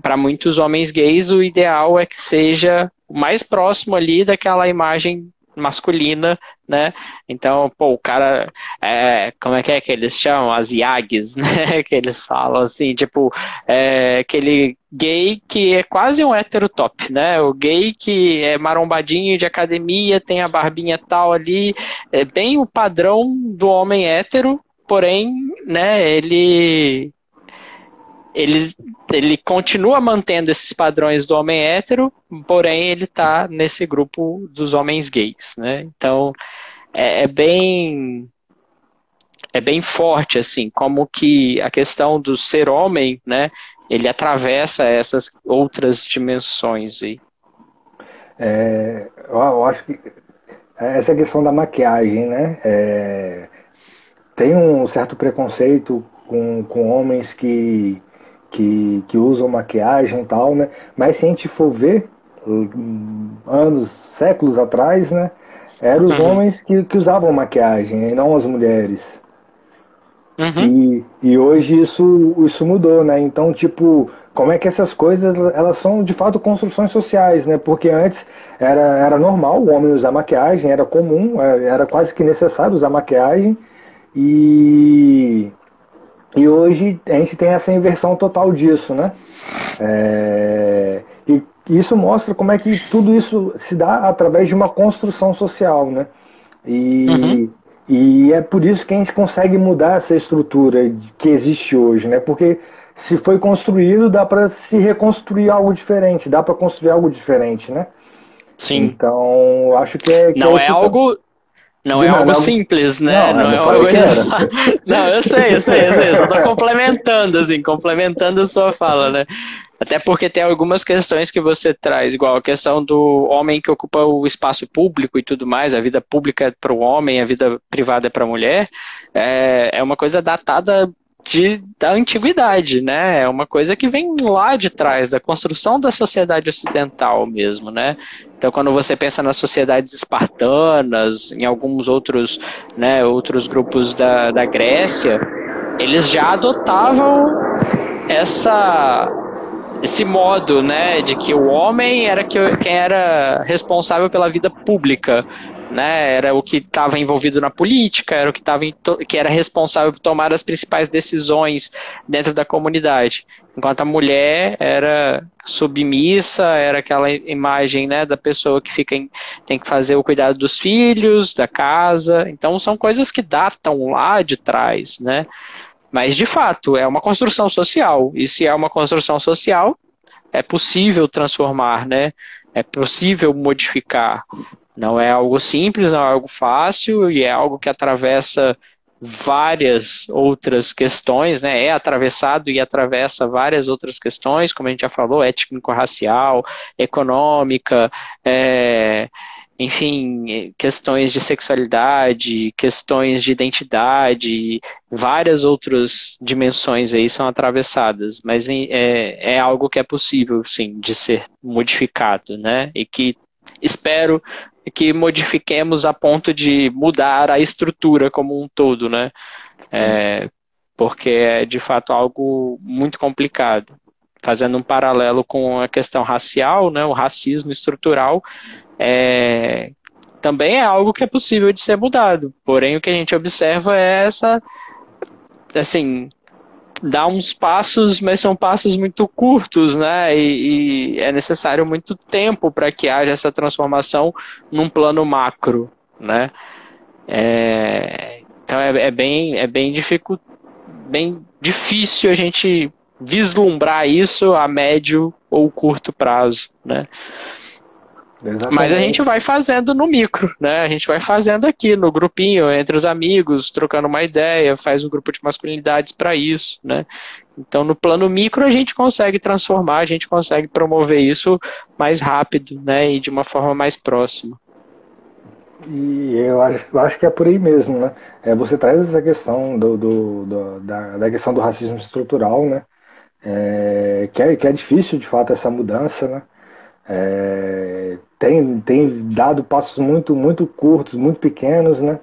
para muitos homens gays o ideal é que seja o mais próximo ali daquela imagem masculina, né? Então, pô, o cara, é, como é que é que eles chamam? As yags, né? Que eles falam assim, tipo, é, que ele gay que é quase um hétero top, né? O gay que é marombadinho de academia, tem a barbinha tal ali, é bem o padrão do homem hétero, porém, né, ele ele, ele continua mantendo esses padrões do homem hétero, porém ele está nesse grupo dos homens gays, né? Então é, é, bem é bem forte assim, como que a questão do ser homem, né? Ele atravessa essas outras dimensões aí. É, eu acho que essa questão da maquiagem, né? É, tem um certo preconceito com, com homens que que, que usam maquiagem e tal, né? Mas se a gente for ver, hum, anos, séculos atrás, né? Eram os uhum. homens que, que usavam maquiagem e não as mulheres. Uhum. E, e hoje isso, isso mudou, né? Então, tipo, como é que essas coisas, elas são de fato construções sociais, né? Porque antes era, era normal o homem usar maquiagem, era comum, era, era quase que necessário usar maquiagem. E, e hoje a gente tem essa inversão total disso, né? É, e isso mostra como é que tudo isso se dá através de uma construção social, né? E, uhum. E é por isso que a gente consegue mudar essa estrutura que existe hoje, né? Porque se foi construído, dá para se reconstruir algo diferente, dá para construir algo diferente, né? Sim. Então, acho que é. Que não é, é algo. Não é algo simples, né? Não, não, é algo. não, eu sei, eu sei, eu sei. Só tô complementando, assim, complementando a sua fala, né? Até porque tem algumas questões que você traz, igual a questão do homem que ocupa o espaço público e tudo mais, a vida pública é para o homem, a vida privada é para a mulher, é, é uma coisa datada de, da antiguidade, né? É uma coisa que vem lá de trás, da construção da sociedade ocidental mesmo, né? Então, quando você pensa nas sociedades espartanas, em alguns outros, né, outros grupos da, da Grécia, eles já adotavam essa esse modo, né, de que o homem era que, quem era responsável pela vida pública, né? Era o que estava envolvido na política, era o que estava que era responsável por tomar as principais decisões dentro da comunidade. Enquanto a mulher era submissa, era aquela imagem, né, da pessoa que fica em, tem que fazer o cuidado dos filhos, da casa. Então são coisas que datam lá de trás, né? Mas de fato é uma construção social. E se é uma construção social, é possível transformar, né? É possível modificar. Não é algo simples, não é algo fácil e é algo que atravessa várias outras questões, né? É atravessado e atravessa várias outras questões, como a gente já falou, étnico-racial, econômica, é, enfim, questões de sexualidade, questões de identidade, várias outras dimensões aí são atravessadas, mas é, é algo que é possível, sim, de ser modificado, né? E que espero que modifiquemos a ponto de mudar a estrutura como um todo, né? É, porque é de fato algo muito complicado. Fazendo um paralelo com a questão racial, né, o racismo estrutural, é, também é algo que é possível de ser mudado. Porém, o que a gente observa é essa, assim, dá uns passos, mas são passos muito curtos, né? E, e é necessário muito tempo para que haja essa transformação num plano macro, né? É, então é, é, bem é bem, dificu, bem difícil a gente vislumbrar isso a médio ou curto prazo, né? Exatamente. Mas a gente vai fazendo no micro, né? A gente vai fazendo aqui no grupinho, entre os amigos, trocando uma ideia, faz um grupo de masculinidades para isso, né? Então, no plano micro, a gente consegue transformar, a gente consegue promover isso mais rápido, né? E de uma forma mais próxima. E eu acho, eu acho que é por aí mesmo, né? É, você traz essa questão do, do, do da, da, questão do racismo estrutural, né? É, que, é, que é difícil, de fato, essa mudança, né? É, tem, tem dado passos muito, muito curtos, muito pequenos, né?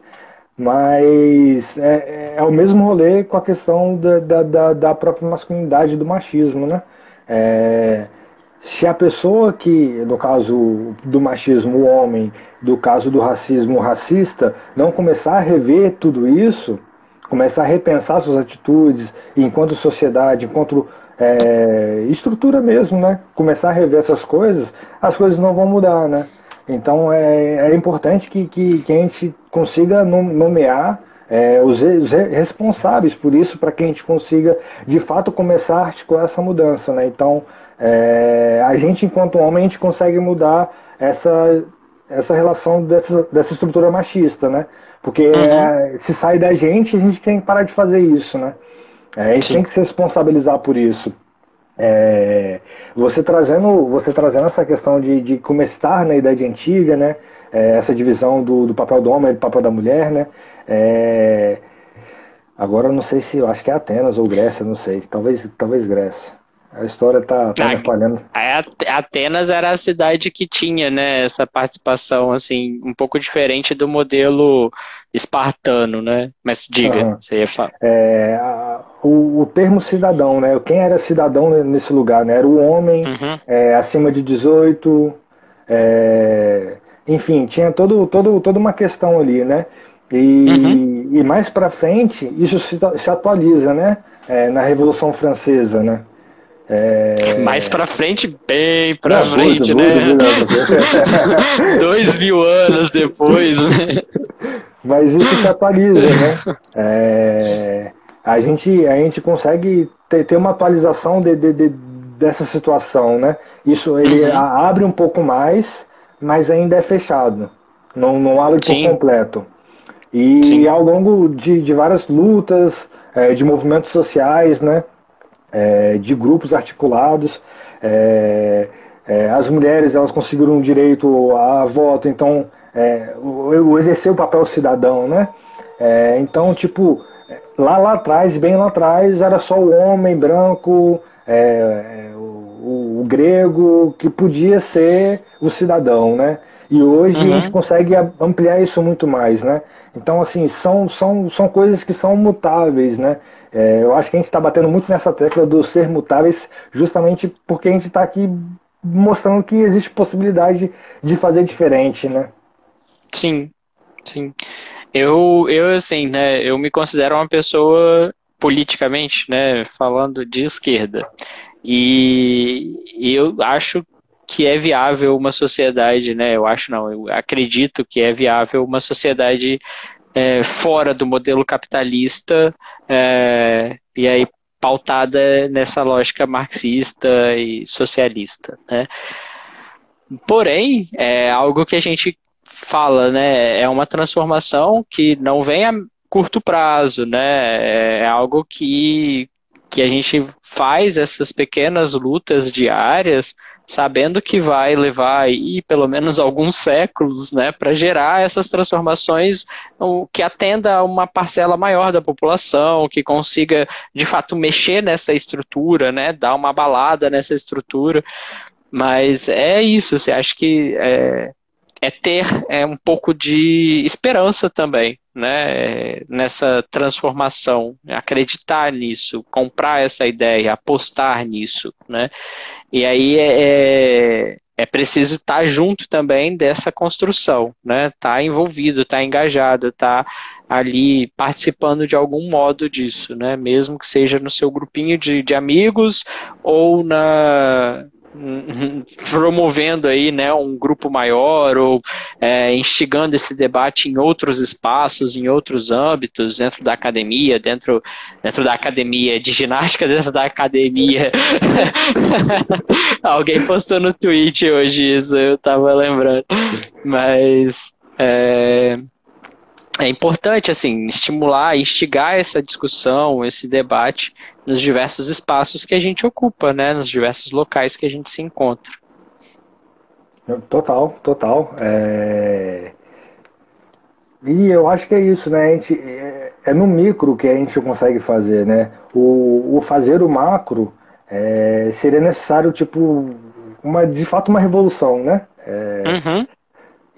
Mas é, é o mesmo rolê com a questão da, da, da própria masculinidade do machismo, né? É, se a pessoa que, no caso do machismo, o homem, do caso do racismo, o racista, não começar a rever tudo isso, começar a repensar suas atitudes, enquanto sociedade, enquanto é, estrutura mesmo, né? Começar a rever essas coisas, as coisas não vão mudar, né? Então é, é importante que, que, que a gente consiga nomear é, os, os, responsáveis por isso para que a gente consiga de fato começar a articular essa mudança, né? Então é, a gente enquanto homem a gente consegue mudar essa essa relação dessa, dessa estrutura machista, né? Porque uhum. é, se sai da gente, a gente tem que parar de fazer isso, né? É, a gente Sim. tem que se responsabilizar por isso. É, você trazendo você trazendo essa questão de, de começar na idade antiga, né? É, essa divisão do, do papel do homem e do papel da mulher, né? É, agora eu não sei se eu acho que é Atenas ou Grécia, não sei. Talvez talvez Grécia. A história tá, tá me falhando. Atenas era a cidade que tinha, né, essa participação, assim, um pouco diferente do modelo espartano, né? Mas diga, uhum. você ia falar. É, o, o, termo cidadão, né? Quem era cidadão nesse lugar, né? Era o homem uhum. é, acima de 18, é, enfim, tinha todo, todo, toda uma questão ali, né? E, uhum. e mais para frente, isso se, se atualiza, né? É, na Revolução Francesa, né? É... Mais pra frente, bem pra Não, frente, muito, né? Muito, muito, Dois mil anos depois, né? Mas isso se atualiza, né? É... A, gente, a gente consegue ter, ter uma atualização de, de, de, dessa situação, né? Isso ele uhum. abre um pouco mais, mas ainda é fechado. Não, não abre por completo. E Sim. ao longo de, de várias lutas, é, de movimentos sociais, né? é, de grupos articulados. É, é, as mulheres elas conseguiram direito a voto, então é, o, exercer o papel cidadão, né? É, então, tipo, lá lá atrás, bem lá atrás, era só o homem branco, é, o, o, grego que podia ser o cidadão, né? E hoje uhum. a gente consegue ampliar isso muito mais, né? Então, assim, são, são, são coisas que são mutáveis, né? É, eu acho que a gente está batendo muito nessa tecla dos ser mutáveis, justamente porque a gente está aqui mostrando que existe possibilidade de fazer diferente, né? Sim, sim. Eu, eu assim, né, eu me considero uma pessoa politicamente, né, falando de esquerda. E, eu acho que é viável uma sociedade, né? Eu acho não, eu acredito que é viável uma sociedade é, fora do modelo capitalista é, e aí pautada nessa lógica marxista e socialista, né? Porém, é algo que a gente fala, né? É uma transformação que não vem a curto prazo, né? É algo que, que a gente faz essas pequenas lutas diárias sabendo que vai levar aí pelo menos alguns séculos, né, para gerar essas transformações que atenda a uma parcela maior da população, que consiga de fato mexer nessa estrutura, né, dar uma balada nessa estrutura. Mas é isso, você acha que é, é ter é, um pouco de esperança também, né, nessa transformação, acreditar nisso, comprar essa ideia, apostar nisso, né, e aí é, é, é preciso estar junto também dessa construção, né, tá envolvido, tá engajado, tá ali participando de algum modo disso, né, mesmo que seja no seu grupinho de, de amigos ou na promovendo aí, né, um grupo maior ou é, instigando esse debate em outros espaços, em outros âmbitos, dentro da academia, dentro, dentro da academia de ginástica, dentro da academia. Alguém postou no tweet hoje isso, eu tava lembrando. Mas é, é importante assim estimular, instigar essa discussão, esse debate nos diversos espaços que a gente ocupa, né? Nos diversos locais que a gente se encontra. Total, total. É... E eu acho que é isso, né? A gente, é, é no micro que a gente consegue fazer, né? O, o fazer o macro é, seria necessário, tipo, uma, de fato uma revolução, né? É, uhum.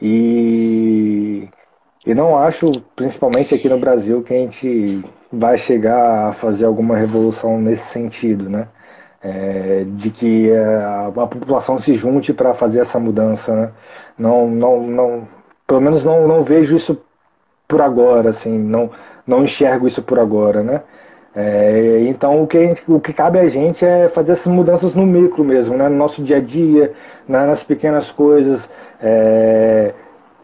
E, e não acho, principalmente aqui no Brasil, que a gente vai chegar a fazer alguma revolução nesse sentido, né? É, de que a, a, população se junte para fazer essa mudança, né? Não, não, não, pelo menos não, não vejo isso por agora, assim, não, não enxergo isso por agora, né? É, então o que, gente, o que cabe a gente é fazer essas mudanças no micro mesmo, né? no nosso dia a dia, nas pequenas coisas. É,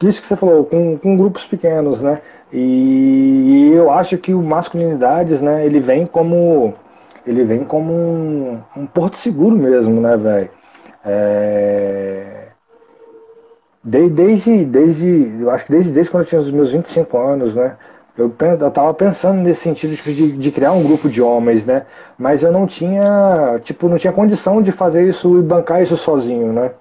isso que você falou, com, com grupos pequenos, né? E, eu acho que o masculinidades, né, ele vem como ele vem como um, um porto seguro mesmo, né, velho? É... Desde, desde, eu acho que desde, desde quando eu tinha os meus 25 anos, né? Eu, eu tava pensando nesse sentido de, de criar um grupo de homens, né? Mas eu não tinha, tipo, não tinha condição de fazer isso e bancar isso sozinho, né?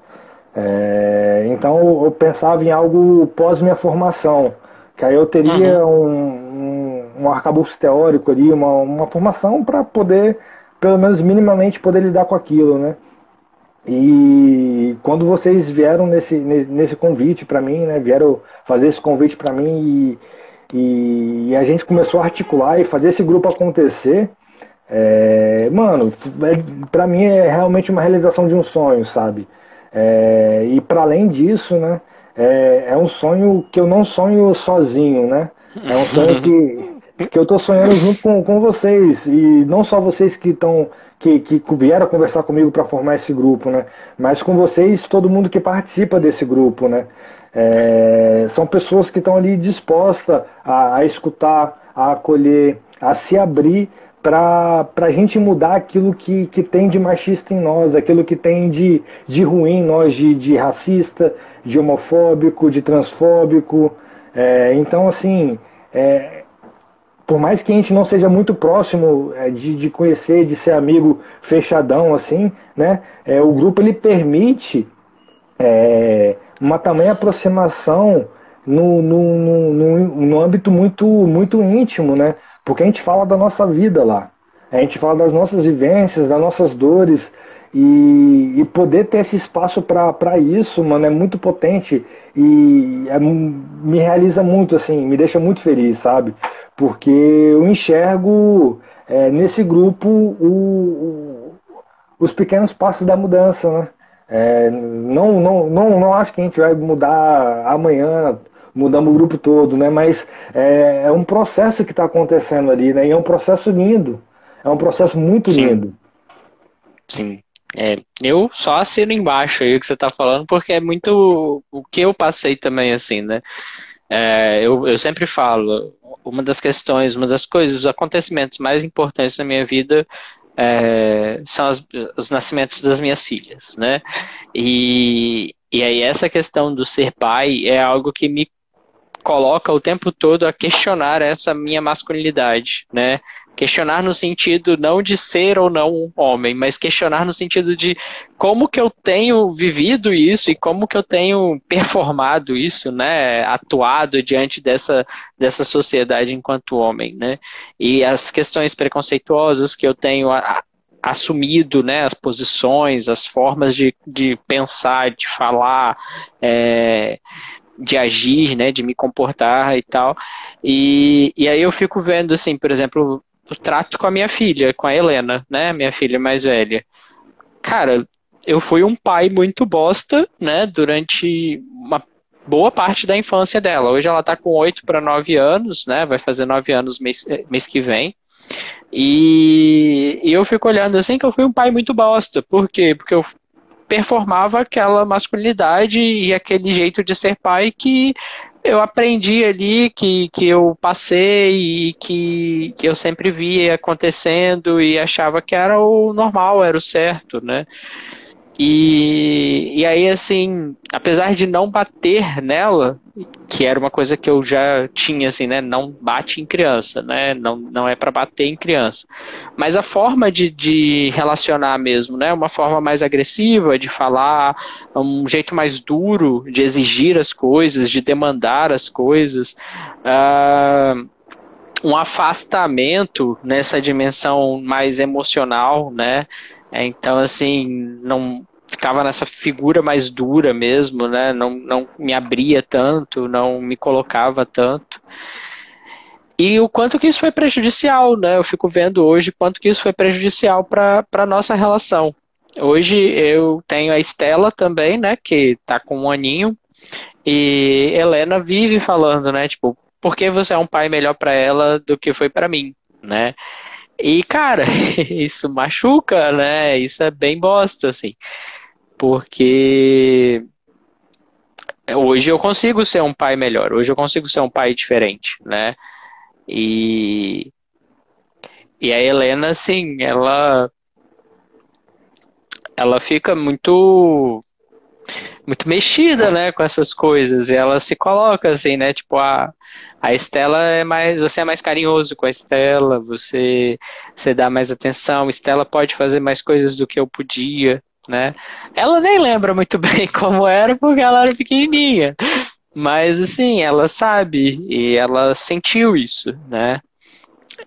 É, então eu pensava em algo pós minha formação, que aí eu teria uhum. um, um, um arcabouço teórico ali, uma, uma formação para poder, pelo menos minimamente, poder lidar com aquilo, né? E quando vocês vieram nesse, nesse convite para mim, né? Vieram fazer esse convite para mim e, e, a gente começou a articular e fazer esse grupo acontecer. É, mano, é, para mim é realmente uma realização de um sonho, sabe? É, e para além disso, né, é, é, um sonho que eu não sonho sozinho, né? É um sonho que, que eu estou sonhando junto com, com vocês. E não só vocês que estão que, que vieram conversar comigo para formar esse grupo, né? Mas com vocês, todo mundo que participa desse grupo, né? É, são pessoas que estão ali dispostas a, a escutar, a acolher, a se abrir para a gente mudar aquilo que, que tem de machista em nós, aquilo que tem de, de ruim em nós, de, de racista, de homofóbico, de transfóbico. É, então, assim, é, por mais que a gente não seja muito próximo é, de, de conhecer, de ser amigo fechadão, assim, né, é, o grupo ele permite é, uma tamanha aproximação no, no, no, no, no âmbito muito, muito íntimo, né? Porque a gente fala da nossa vida lá. A gente fala das nossas vivências, das nossas dores. E, e poder ter esse espaço para isso, mano, é muito potente e é, me realiza muito, assim, me deixa muito feliz, sabe? Porque eu enxergo é, nesse grupo o, o, os pequenos passos da mudança, né? É, não, não, não, não acho que a gente vai mudar amanhã, mudamos o grupo todo, né? Mas é, é um processo que está acontecendo ali, né? E é um processo lindo. É um processo muito Sim. lindo. Sim. É, eu só assino embaixo aí o que você está falando, porque é muito o que eu passei também, assim, né? É, eu, eu sempre falo, uma das questões, uma das coisas, os acontecimentos mais importantes na minha vida é, são as, os nascimentos das minhas filhas, né? E, e aí essa questão do ser pai é algo que me coloca o tempo todo a questionar essa minha masculinidade, né? Questionar no sentido não de ser ou não um homem, mas questionar no sentido de como que eu tenho vivido isso e como que eu tenho performado isso, né? Atuado diante dessa, dessa sociedade enquanto homem, né? E as questões preconceituosas que eu tenho assumido né, as posições, as formas de, de pensar, de falar, é, de agir, né, de me comportar e tal. E, e aí eu fico vendo, assim, por exemplo, o trato com a minha filha, com a Helena, né, minha filha mais velha. Cara, eu fui um pai muito bosta, né, durante uma boa parte da infância dela. Hoje ela tá com 8 para 9 anos, né, vai fazer 9 anos mês, mês que vem. E, e eu fico olhando assim que eu fui um pai muito bosta. Por quê? Porque eu performava aquela masculinidade e aquele jeito de ser pai que eu aprendi ali, que, que eu passei e que, que eu sempre via acontecendo e achava que era o normal, era o certo, né? E, e aí, assim, apesar de não bater nela, que era uma coisa que eu já tinha, assim, né? Não bate em criança, né? Não, não é para bater em criança. Mas a forma de, de relacionar mesmo, né? Uma forma mais agressiva de falar, um jeito mais duro de exigir as coisas, de demandar as coisas. Uh, um afastamento nessa dimensão mais emocional, né? É, então, assim, não ficava nessa figura mais dura mesmo, né? Não, não me abria tanto, não me colocava tanto. E o quanto que isso foi prejudicial, né? Eu fico vendo hoje quanto que isso foi prejudicial para a nossa relação. Hoje eu tenho a Estela também, né? Que tá com um aninho. E Helena vive falando, né? Tipo, por que você é um pai melhor para ela do que foi para mim, né? E, cara, isso machuca, né? Isso é bem bosta, assim. Porque hoje eu consigo ser um pai melhor, hoje eu consigo ser um pai diferente, né? E, e a Helena, assim, ela ela fica muito muito mexida, né, com essas coisas. E ela se coloca assim, né, tipo a a Estela é mais, você é mais carinhoso com a Estela, você você dá mais atenção. Estela pode fazer mais coisas do que eu podia, né? Ela nem lembra muito bem como era porque ela era pequenininha. Mas assim, ela sabe e ela sentiu isso, né?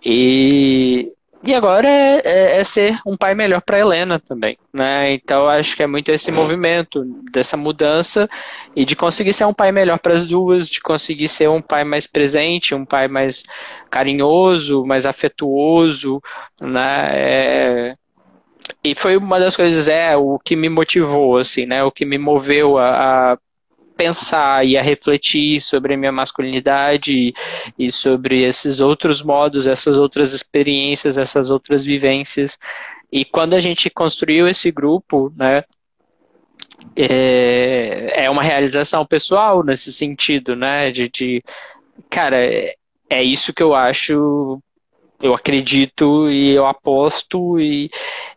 E e agora é, é, é, ser um pai melhor para Helena também, né? Então acho que é muito esse movimento dessa mudança e de conseguir ser um pai melhor para as duas, de conseguir ser um pai mais presente, um pai mais carinhoso, mais afetuoso, né? É... E foi uma das coisas é o que me motivou assim, né? O que me moveu a, a pensar e a refletir sobre a minha masculinidade e, sobre esses outros modos, essas outras experiências, essas outras vivências. E quando a gente construiu esse grupo, né, é, é uma realização pessoal nesse sentido, né, de, de cara, é, é isso que eu acho eu acredito e eu aposto e,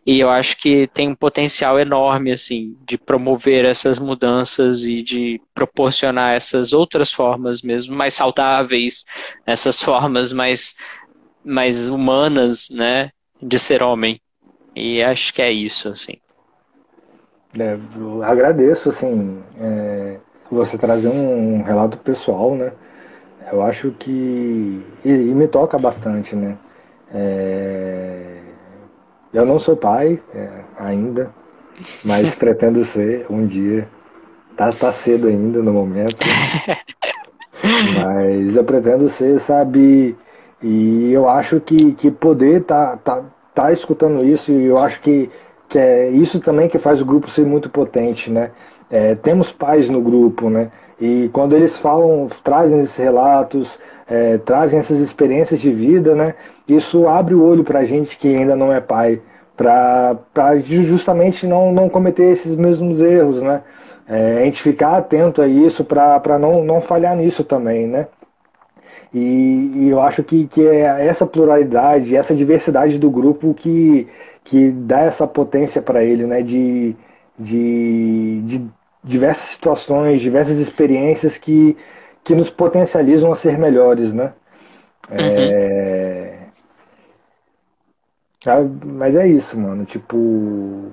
e eu acho que tem um potencial enorme assim de promover essas mudanças e de proporcionar essas outras formas mesmo mais saudáveis, essas formas mais mais humanas, né, de ser homem. E acho que é isso assim. É, agradeço assim é, você trazer um relato pessoal, né? Eu acho que e, e me toca bastante, né? É... Eu não sou pai é, ainda, mas pretendo ser um dia. Tá, tá cedo ainda no momento. mas eu pretendo ser, sabe? E eu acho que, que poder tá, tá, tá escutando isso, e eu acho que, que é isso também que faz o grupo ser muito potente, né? É, temos pais no grupo, né? E quando eles falam, trazem esses relatos, é, trazem essas experiências de vida, né? Isso abre o olho para a gente que ainda não é pai, para justamente não, não cometer esses mesmos erros, né? É, a gente ficar atento a isso para não, não falhar nisso também, né? E, e, eu acho que, que é essa pluralidade, essa diversidade do grupo que, que dá essa potência para ele, né? De, de, de diversas situações, diversas experiências que, que nos potencializam a ser melhores, né? Uhum. É... Mas é isso, mano. Tipo.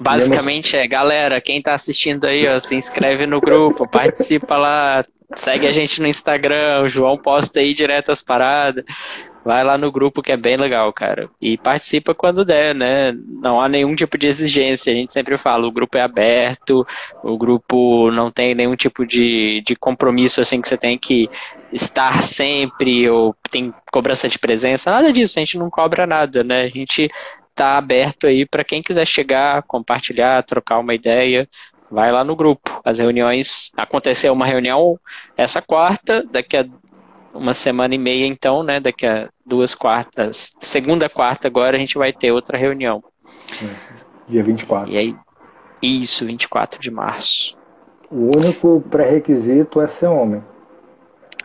Basicamente é, galera, quem tá assistindo aí, ó, se inscreve no grupo, participa lá, segue a gente no Instagram, o João posta aí direto as paradas. Vai lá no grupo que é bem legal, cara. E participa quando der, né? Não há nenhum tipo de exigência. A gente sempre fala, o grupo é aberto, o grupo não tem nenhum tipo de, de compromisso assim que você tem que estar sempre ou tem cobrança de presença, nada disso, a gente não cobra nada, né? A gente tá aberto aí para quem quiser chegar, compartilhar, trocar uma ideia, vai lá no grupo. As reuniões, aconteceu uma reunião essa quarta, daqui a uma semana e meia, então, né? Daqui a duas quartas, segunda, quarta, agora a gente vai ter outra reunião. É, dia 24. E aí, isso, 24 de março. O único pré-requisito é ser homem.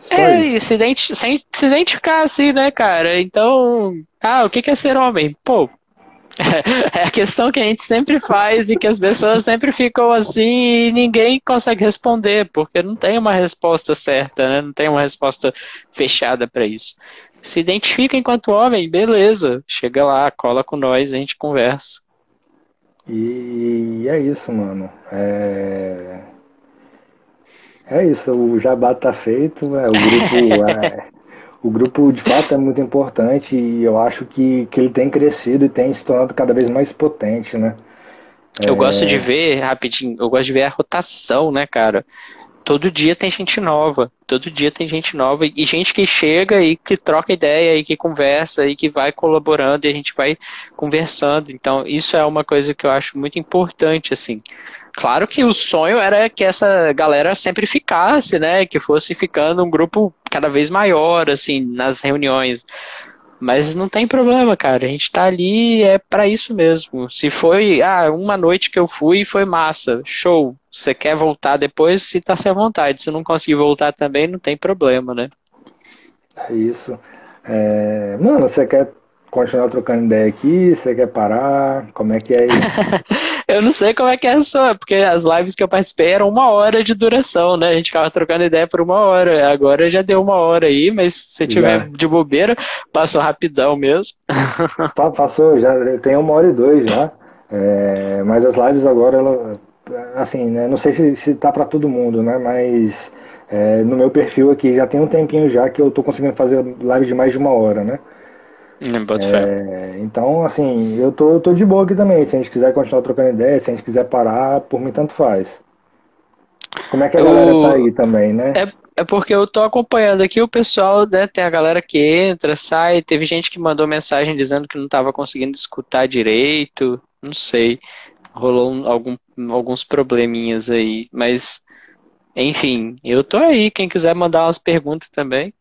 Só é, isso. se, identi se identificar assim, né, cara? Então, ah, o que é ser homem? Pô, é a questão que a gente sempre faz e que as pessoas sempre ficam assim e ninguém consegue responder, porque não tem uma resposta certa, né? Não tem uma resposta fechada para isso. Se identifica enquanto homem, beleza. Chega lá, cola com nós, a gente conversa. E é isso, mano. É, é isso, o jabá tá feito, né? o grupo é... o grupo de fato é muito importante e eu acho que, que ele tem crescido e tem se tornado cada vez mais potente, né? Eu é... gosto de ver, rapidinho, eu gosto de ver a rotação, né, cara? Todo dia tem gente nova, todo dia tem gente nova e gente que chega e que troca ideia e que conversa e que vai colaborando e a gente vai conversando. Então, isso é uma coisa que eu acho muito importante, assim. Claro que o sonho era que essa galera sempre ficasse, né? Que fosse ficando um grupo cada vez maior, assim, nas reuniões. Mas não tem problema, cara. A gente tá ali, é para isso mesmo. Se foi, ah, uma noite que eu fui foi massa, show. Você quer voltar depois, se tá sem vontade. Se não conseguir voltar também, não tem problema, né? É isso. É... Mano, você quer continuar trocando ideia aqui? Você quer parar? Como é que é isso? eu não sei como é que é a sua, porque as lives que eu participei eram uma hora de duração, né? A gente ficava trocando ideia por uma hora. Agora já deu uma hora aí, mas se tiver já. de bobeira, passou rapidão mesmo. Passou, já tem uma hora e dois já. É, mas as lives agora, ela, assim, né? Não sei se, se tá para todo mundo, né? Mas é, no meu perfil aqui já tem um tempinho já que eu tô conseguindo fazer live de mais de uma hora, né? É, então, assim, eu tô, eu tô de boa aqui também. Se a gente quiser continuar trocando ideia, se a gente quiser parar, por mim tanto faz. Como é que a eu... galera tá aí também, né? É, é porque eu tô acompanhando aqui o pessoal, né? Tem a galera que entra, sai. Teve gente que mandou mensagem dizendo que não tava conseguindo escutar direito. Não sei. Rolou um, algum, alguns probleminhas aí. Mas, enfim, eu tô aí. Quem quiser mandar umas perguntas também.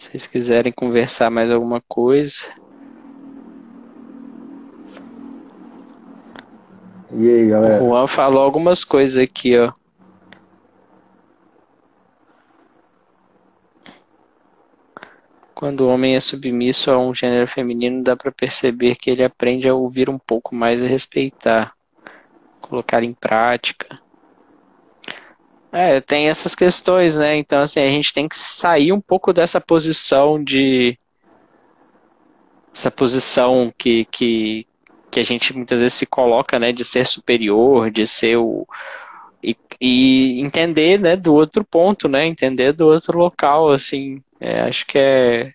Se vocês quiserem conversar mais alguma coisa. E aí, galera? O Juan falou algumas coisas aqui, ó. Quando o homem é submisso a um gênero feminino, dá para perceber que ele aprende a ouvir um pouco mais e respeitar, colocar em prática. É, tem essas questões, né? Então, assim, a gente tem que sair um pouco dessa posição de. Essa posição que, que, que a gente muitas vezes se coloca, né? De ser superior, de ser o. E, e entender, né? Do outro ponto, né? Entender do outro local, assim. É, acho que é.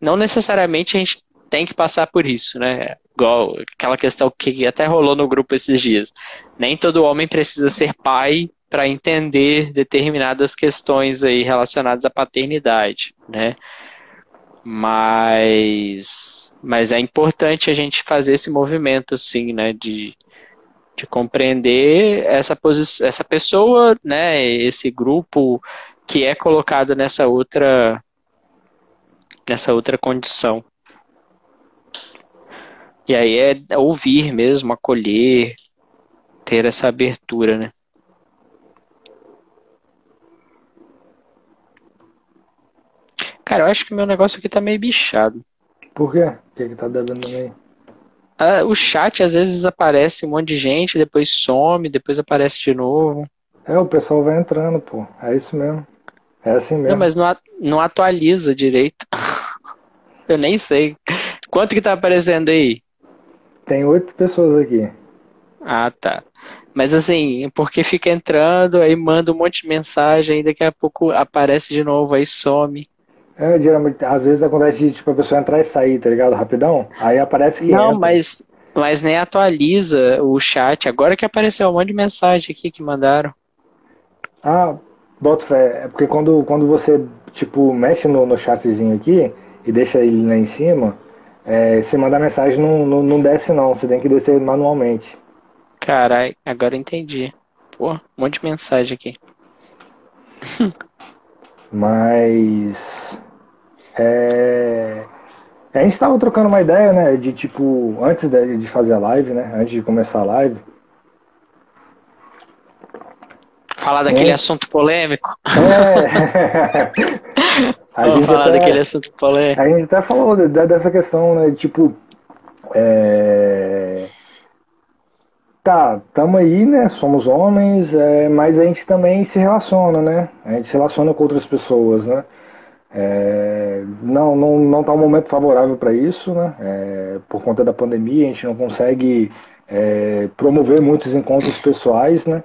Não necessariamente a gente tem que passar por isso, né? Igual aquela questão que até rolou no grupo esses dias. Nem todo homem precisa ser pai para entender determinadas questões aí relacionadas à paternidade, né? Mas, mas é importante a gente fazer esse movimento, sim, né? De, de compreender essa, essa pessoa, né? Esse grupo que é colocado nessa outra nessa outra condição. E aí é ouvir mesmo, acolher, ter essa abertura, né? Cara, eu acho que meu negócio aqui tá meio bichado. Por quê? O que, que tá devendo meio? Ah, o chat às vezes aparece um monte de gente, depois some, depois aparece de novo. É, o pessoal vai entrando, pô. É isso mesmo. É assim mesmo. Não, mas não, não atualiza direito. eu nem sei. Quanto que tá aparecendo aí? Tem oito pessoas aqui. Ah, tá. Mas assim, porque fica entrando, aí manda um monte de mensagem, aí daqui a pouco aparece de novo, aí some. É, geralmente, às vezes acontece de tipo, a pessoa entrar e sair, tá ligado? Rapidão. Aí aparece que. Não, entra. mas, mas nem atualiza o chat. Agora que apareceu um monte de mensagem aqui que mandaram. Ah, bota fé. É porque quando, quando você, tipo, mexe no, no chatzinho aqui e deixa ele lá em cima, é, você manda mensagem não, não, não desce não. Você tem que descer manualmente. Carai, agora entendi. Pô, um monte de mensagem aqui. Mas é... A gente estava trocando uma ideia, né? De tipo, antes de, fazer a live, né? Antes de começar a live. Falar daquele é. assunto polêmico. É. Vamos falar até, daquele assunto polêmico. A gente até falou dessa questão, né? Tipo, é... tá, tamo aí, né? Somos homens, é, mas a gente também se relaciona, né? A gente se relaciona com outras pessoas, né? É, não não não está um momento favorável para isso, né? É, por conta da pandemia a gente não consegue é, promover muitos encontros pessoais, né?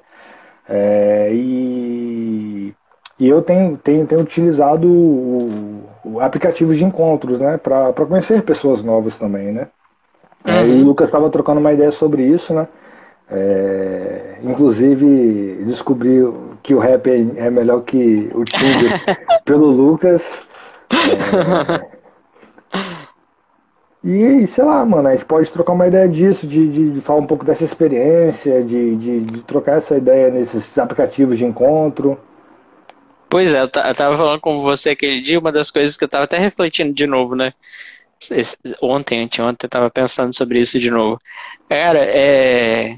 É, e, e eu tenho, tenho, tenho utilizado o, o aplicativos de encontros, né? Para conhecer pessoas novas também, né? Uhum. E o Lucas estava trocando uma ideia sobre isso, né? É, inclusive descobri que o rap é, é melhor que o Tinder pelo Lucas. É... E sei lá, mano, a gente pode trocar uma ideia disso, de, de, de falar um pouco dessa experiência, de, de, de, trocar essa ideia nesses aplicativos de encontro. Pois é, eu, tava falando com você aquele dia, uma das coisas que eu tava até refletindo de novo, né? Esse, ontem, anteontem, eu tava pensando sobre isso de novo. Cara, é.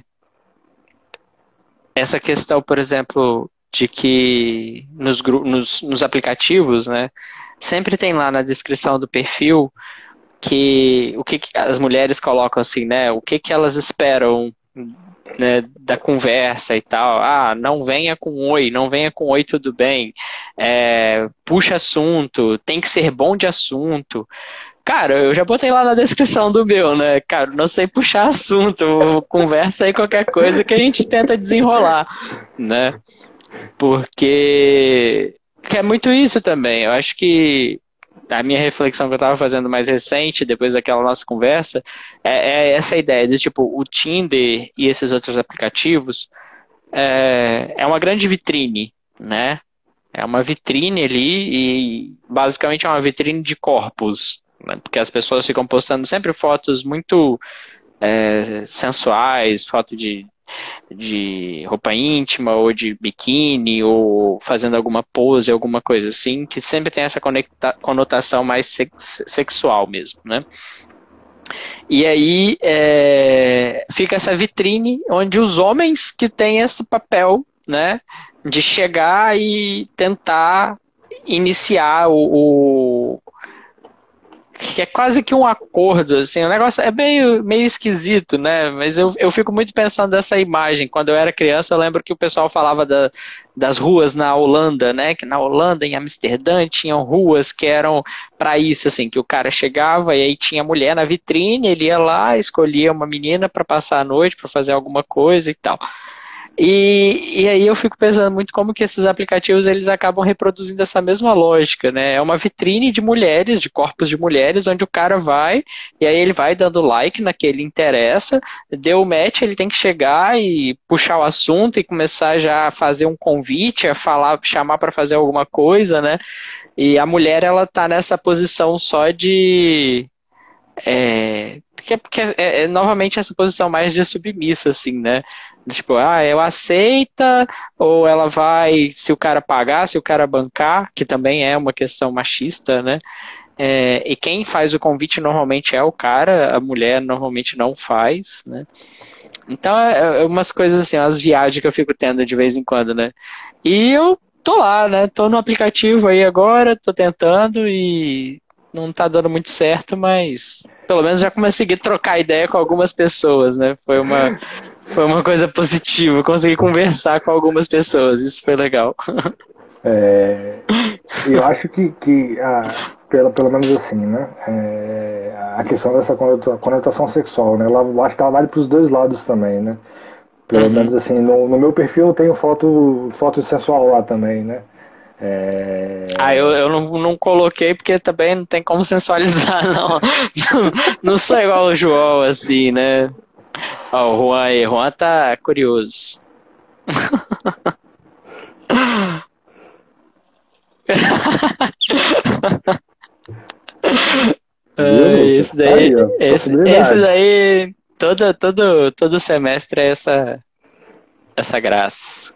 Essa questão, por exemplo, de que nos, nos, nos aplicativos, né? Sempre tem lá na descrição do perfil que o que, que as mulheres colocam assim, né? O que, que elas esperam né, da conversa e tal. Ah, não venha com oi, não venha com oi, tudo bem. É, puxa assunto, tem que ser bom de assunto. Cara, eu já botei lá na descrição do meu, né? Cara, não sei puxar assunto, conversa aí qualquer coisa que a gente tenta desenrolar, né? Porque é muito isso também. Eu acho que a minha reflexão que eu estava fazendo mais recente, depois daquela nossa conversa, é, é, essa ideia de tipo, o Tinder e esses outros aplicativos é, é uma grande vitrine, né? É uma vitrine ali e basicamente é uma vitrine de corpos, né? porque as pessoas ficam postando sempre fotos muito é, sensuais, foto de de roupa íntima ou de biquíni ou fazendo alguma pose, alguma coisa assim, que sempre tem essa conotação mais sex sexual mesmo, né? E aí é, fica essa vitrine onde os homens que têm esse papel, né, de chegar e tentar iniciar o, o que é quase que um acordo, assim, o negócio é meio, meio esquisito, né? Mas eu, eu fico muito pensando nessa imagem. Quando eu era criança, eu lembro que o pessoal falava da, das ruas na Holanda, né? Que na Holanda, em Amsterdã, tinham ruas que eram para isso, assim, que o cara chegava e aí tinha mulher na vitrine, ele ia lá, escolhia uma menina para passar a noite, para fazer alguma coisa e tal. E, e aí eu fico pensando muito como que esses aplicativos eles acabam reproduzindo essa mesma lógica, né? É uma vitrine de mulheres, de corpos de mulheres, onde o cara vai e aí ele vai dando like naquele interessa, deu o match, ele tem que chegar e puxar o assunto e começar já a fazer um convite, a falar, chamar para fazer alguma coisa, né? E a mulher ela tá nessa posição só de é, porque, porque é, é, novamente essa posição mais de submissa, assim, né? Tipo, ah, ela aceita, ou ela vai, se o cara pagar, se o cara bancar, que também é uma questão machista, né? É, e quem faz o convite normalmente é o cara, a mulher normalmente não faz, né? Então é, é umas coisas assim, umas viagens que eu fico tendo de vez em quando, né? E eu tô lá, né? Tô no aplicativo aí agora, tô tentando e não tá dando muito certo, mas pelo menos já consegui trocar ideia com algumas pessoas, né? Foi uma, foi uma coisa positiva, consegui conversar com algumas pessoas, isso foi legal. É, eu acho que, que a, pelo, pelo menos assim, né? É, a questão dessa conotação sexual, né? Ela, acho que ela vale para os dois lados também, né? Pelo uhum. menos assim, no, no meu perfil eu tenho foto, foto sensual lá também, né? É... Ah, eu, eu não, não coloquei porque também não tem como sensualizar, não. não, não sou igual o João, assim, né? Ó, o Juan aí, Juan tá curioso. esse daí, esse, esse daí, todo, todo, todo semestre é essa, essa graça.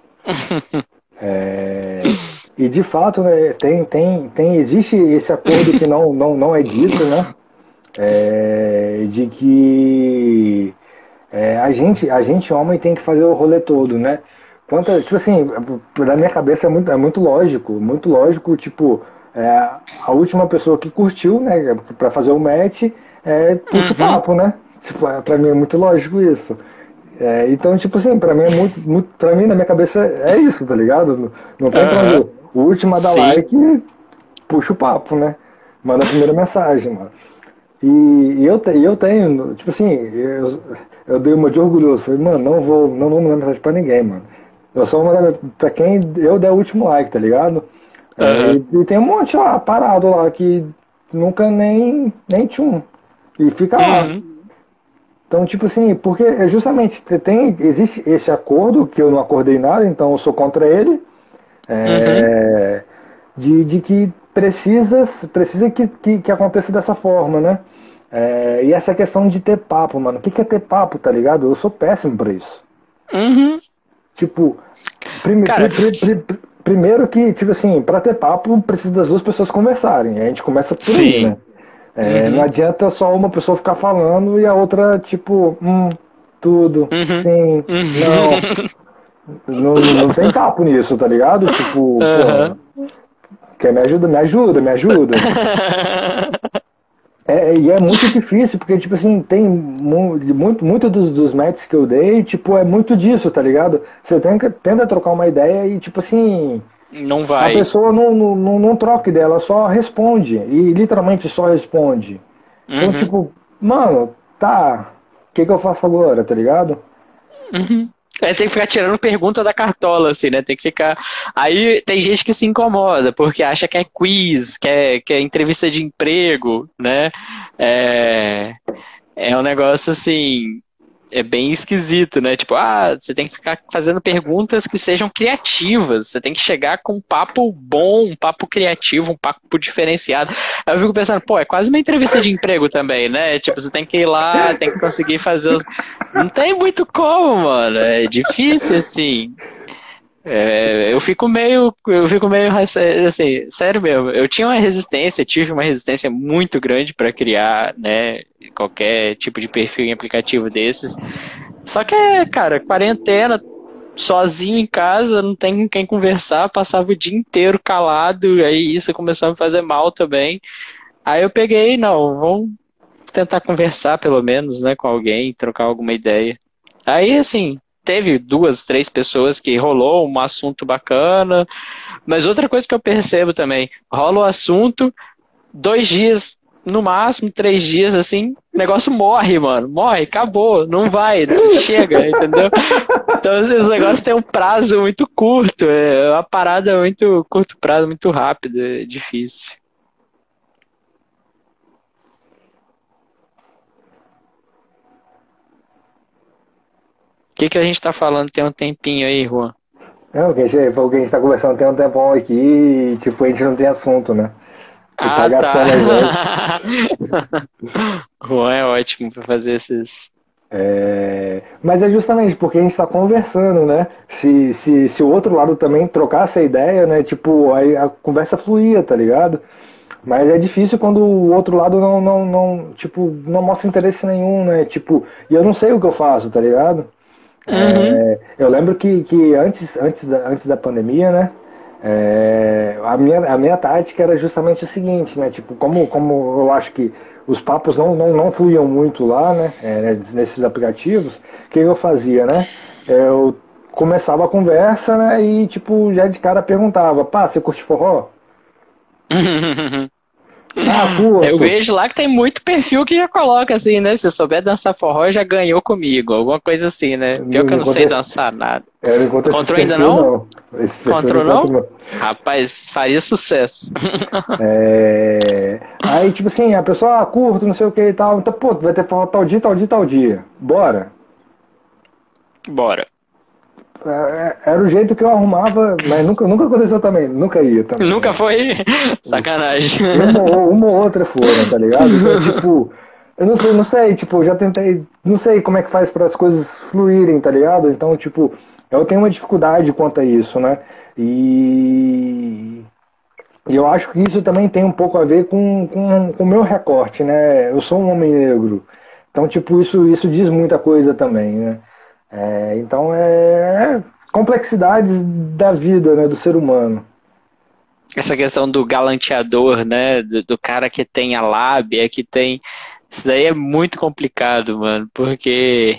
É... E de fato, né, tem, tem, tem, existe esse acordo que não, não, não é dito, né? É, de que é, a, gente, a gente, homem, tem que fazer o rolê todo, né? Quanto, tipo assim, na minha cabeça é muito, é muito lógico, muito lógico, tipo, é, a última pessoa que curtiu, né, pra fazer o match, é, puxa o uhum. papo, né? Tipo, é, pra mim é muito lógico isso. É, então, tipo assim, pra mim é muito, muito. Pra mim, na minha cabeça, é isso, tá ligado? Não, não tem uhum. O último a dar Sim. like puxa o papo, né? Manda a primeira mensagem, mano. E, e eu, eu tenho, tipo assim, eu, eu dei uma de orgulhoso. Falei, mano, não vou, não vou mandar mensagem pra ninguém, mano. Eu só vou mandar pra quem eu der o último like, tá ligado? Uhum. E, e, tem um monte lá, parado lá, que nunca nem, nem tchum. E fica uhum. lá. Então, tipo assim, porque é justamente tem, existe esse acordo, que eu não acordei nada, então eu sou contra ele. É, uhum. de, de que precisa, precisa que, que, que aconteça dessa forma, né? É, e essa questão de ter papo, mano. O que, que é ter papo, tá ligado? Eu sou péssimo pra isso. Uhum. Tipo, prime, Cara, pri, pri, pri, primeiro que, tipo assim, para ter papo, precisa das duas pessoas conversarem. A gente começa por Sim. aí, né? É, uhum. Não adianta só uma pessoa ficar falando e a outra, tipo, hum, tudo, uhum. sim, uhum. não. não. Não tem papo nisso, tá ligado? Tipo, pô, quer me ajuda? Me ajuda, me ajuda. É, e é muito difícil, porque, tipo assim, tem muito, muito dos, dos matches que eu dei, tipo, é muito disso, tá ligado? Você tenta, tenta trocar uma ideia e, tipo assim. Não vai. A pessoa não, não, não, não troca ideia, ela só responde. E literalmente só responde. Então, uhum. Então, tipo, mano, tá. O que, que eu faço agora, tá ligado? Uhum. É, tem que ficar tirando pergunta da cartola, assim, né? Tem que ficar. Aí tem gente que se incomoda, porque acha que é quiz, que é, que é entrevista de emprego, né? É, é um negócio assim é bem esquisito, né? Tipo, ah, você tem que ficar fazendo perguntas que sejam criativas. Você tem que chegar com um papo bom, um papo criativo, um papo diferenciado. Aí eu fico pensando, pô, é quase uma entrevista de emprego também, né? Tipo, você tem que ir lá, tem que conseguir fazer os. Não tem muito como, mano. É difícil, assim. É, eu fico meio, eu fico meio assim, sério mesmo. Eu tinha uma resistência, tive uma resistência muito grande para criar, né, qualquer tipo de perfil em aplicativo desses. Só que, cara, quarentena, sozinho em casa, não tem com quem conversar, passava o dia inteiro calado, aí isso começou a me fazer mal também. Aí eu peguei, não, vamos tentar conversar pelo menos, né, com alguém, trocar alguma ideia. Aí, assim, teve duas, três pessoas que rolou um assunto bacana. Mas outra coisa que eu percebo também, rola o assunto, dois dias, no máximo, três dias, assim, o negócio morre, mano. Morre, acabou, não vai, chega, entendeu? Então os negócios têm um prazo muito curto, é uma parada muito curto prazo, muito rápido, é difícil. Que, que a gente tá falando tem um tempinho aí, Juan? Não, que a gente, o que a gente tá conversando tem um tempão aqui e, tipo, a gente não tem assunto, né? ah, tá, tá. Juan é ótimo pra fazer esses... É... Mas é justamente porque a gente está conversando, né? Se, se, se o outro lado também trocasse a ideia, né? Tipo, aí a conversa fluía, tá ligado? Mas é difícil quando o outro lado não, não, não, tipo, não mostra interesse nenhum, né? Tipo, e eu não sei o que eu faço, tá ligado? Uhum. É, eu lembro que, que antes, antes, da, antes da pandemia, né? É, a, minha, a minha tática era justamente o seguinte, né? Tipo, como, como eu acho que os papos não, não, não fluíam muito lá, né? É, nesses aplicativos, o que eu fazia, né? Eu começava a conversa, né? E, tipo, já de cara perguntava, pá, você curte forró? Ah, Eu vejo lá que tem muito perfil que já coloca assim, né? Se souber dançar forró, já ganhou comigo. Alguma coisa assim, né? Pior que eu não sei dançar nada. É, Encontrou ainda não? não. Encontrou não? não? Rapaz, faria sucesso. É... Aí, tipo assim, a pessoa ah, curto, não sei o que e tal. Então, pô, vai ter forró tal dia, tal dia, tal dia. Bora? Bora. É, é, era o jeito que eu arrumava, mas nunca, nunca aconteceu também, nunca ia também. Nunca foi? Sacanagem. Uma, uma ou outra foram, tá ligado? Então, tipo, eu não sei, não sei, tipo, já tentei, não sei como é que faz para as coisas fluírem, tá ligado? Então, tipo, eu tenho uma dificuldade quanto a isso, né? E, eu acho que isso também tem um pouco a ver com o com, com meu recorte, né? Eu sou um homem negro. Então, tipo, isso, isso diz muita coisa também, né? É, então é complexidades da vida, né, do ser humano. Essa questão do galanteador, né, do, do cara que tem a lábia, que tem isso daí é muito complicado, mano, porque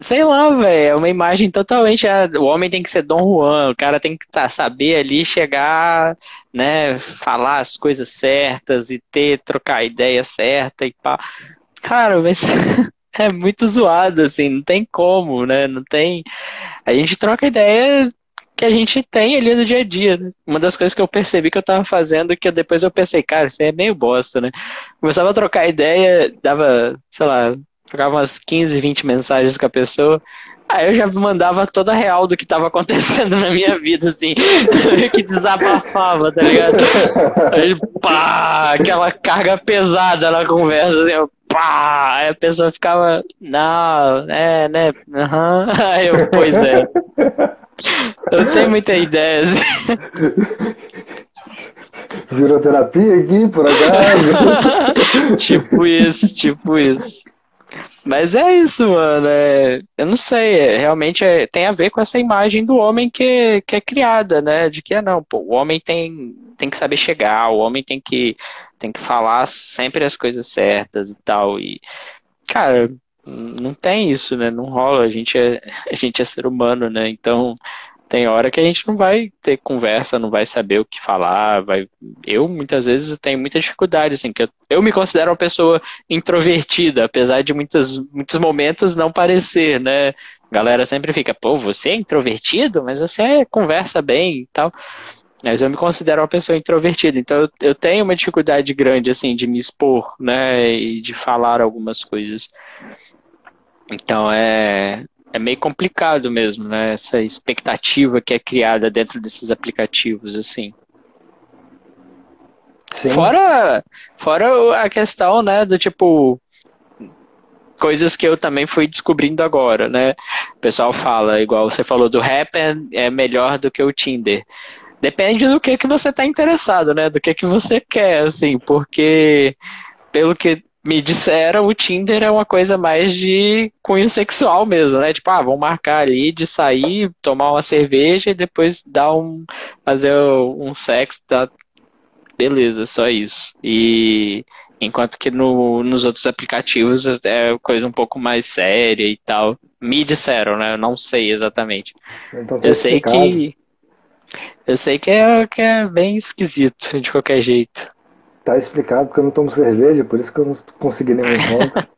sei lá, velho, é uma imagem totalmente. Ah, o homem tem que ser Dom Juan, o cara tem que tá, saber ali chegar, né, falar as coisas certas e ter, trocar a ideia certa e pá. Cara, mas é muito zoado, assim, não tem como, né? Não tem. A gente troca ideia que a gente tem ali no dia a dia. Né? Uma das coisas que eu percebi que eu tava fazendo, que depois eu pensei, cara, isso aí é meio bosta, né? Começava a trocar ideia, dava, sei lá, trocava umas 15, 20 mensagens com a pessoa. Aí eu já mandava toda a real do que tava acontecendo na minha vida, assim, que desabafava, tá ligado? Aí, pá, aquela carga pesada na conversa, assim, eu, pá! Aí a pessoa ficava, não, é, né? Uhum. Aí eu, pois é. Eu tenho muita ideia. Assim. Virou terapia aqui, por acaso? tipo isso, tipo isso. Mas é isso, mano. É, eu não sei, é, realmente é, tem a ver com essa imagem do homem que, que é criada, né? De que é não, pô, o homem tem, tem que saber chegar, o homem tem que, tem que falar sempre as coisas certas e tal. E, cara, não tem isso, né? Não rola. A gente é, a gente é ser humano, né? Então tem hora que a gente não vai ter conversa, não vai saber o que falar, vai... Eu, muitas vezes, tenho muita dificuldade, assim, que eu, eu me considero uma pessoa introvertida, apesar de muitas, muitos momentos não parecer, né? A galera sempre fica, pô, você é introvertido, mas você conversa bem e tal. Mas eu me considero uma pessoa introvertida, então eu, eu tenho uma dificuldade grande, assim, de me expor, né, e de falar algumas coisas. Então é, é meio complicado mesmo, né? Essa expectativa que é criada dentro desses aplicativos, assim. Sim. Fora, fora a questão, né, do tipo coisas que eu também fui descobrindo agora, né? O pessoal fala, igual você falou do Happn é melhor do que o Tinder. Depende do que que você está interessado, né? Do que que você quer, assim, porque pelo que me disseram, o Tinder é uma coisa mais de cunho sexual mesmo, né? Tipo, ah, vamos marcar ali de sair, tomar uma cerveja e depois dar um. fazer um sexo, tá? Beleza, só isso. E enquanto que no, nos outros aplicativos é coisa um pouco mais séria e tal. Me disseram, né? Eu não sei exatamente. Então, eu sei que. Eu sei que é, que é bem esquisito, de qualquer jeito. Tá explicado porque eu não tomo cerveja, por isso que eu não consegui nenhum encontro.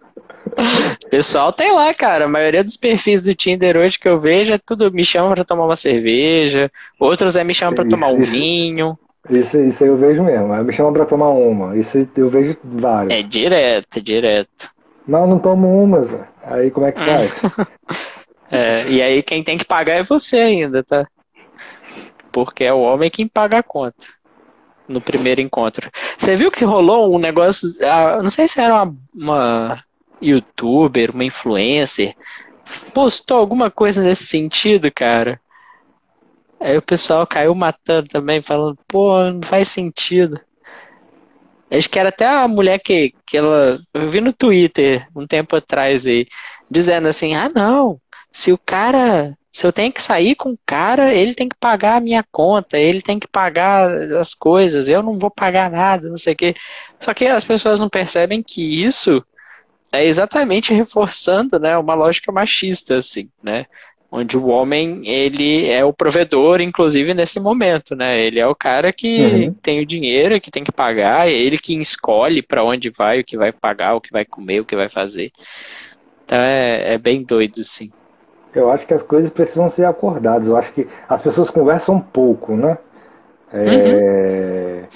Pessoal tem lá, cara. A maioria dos perfis do Tinder hoje que eu vejo é tudo me chama pra tomar uma cerveja, outros é me chamam pra isso, tomar um isso, vinho. Isso, isso aí eu vejo mesmo. Aí me chama pra tomar uma. Isso eu vejo vários. É direto, é direto. Não, não tomo umas. Aí como é que faz? é, e aí quem tem que pagar é você ainda, tá? Porque é o homem quem paga a conta no primeiro encontro. Você viu que rolou um negócio, ah, não sei se era uma, uma youtuber, uma influencer, postou alguma coisa nesse sentido, cara. Aí o pessoal caiu matando também, falando, pô, não faz sentido. Acho que era até a mulher que, que ela. Eu vi no Twitter um tempo atrás aí, dizendo assim: ah, não, se o cara se eu tenho que sair com o cara, ele tem que pagar a minha conta, ele tem que pagar as coisas, eu não vou pagar nada, não sei o quê. Só que as pessoas não percebem que isso é exatamente reforçando, né, uma lógica machista, assim, né? Onde o homem, ele é o provedor, inclusive nesse momento, né? Ele é o cara que uhum. tem o dinheiro, que tem que pagar, é ele que escolhe para onde vai, o que vai pagar, o que vai comer, o que vai fazer. Então é, é bem doido, sim. Eu acho que as coisas precisam ser acordadas. Eu acho que as pessoas conversam pouco, né? É... Uhum.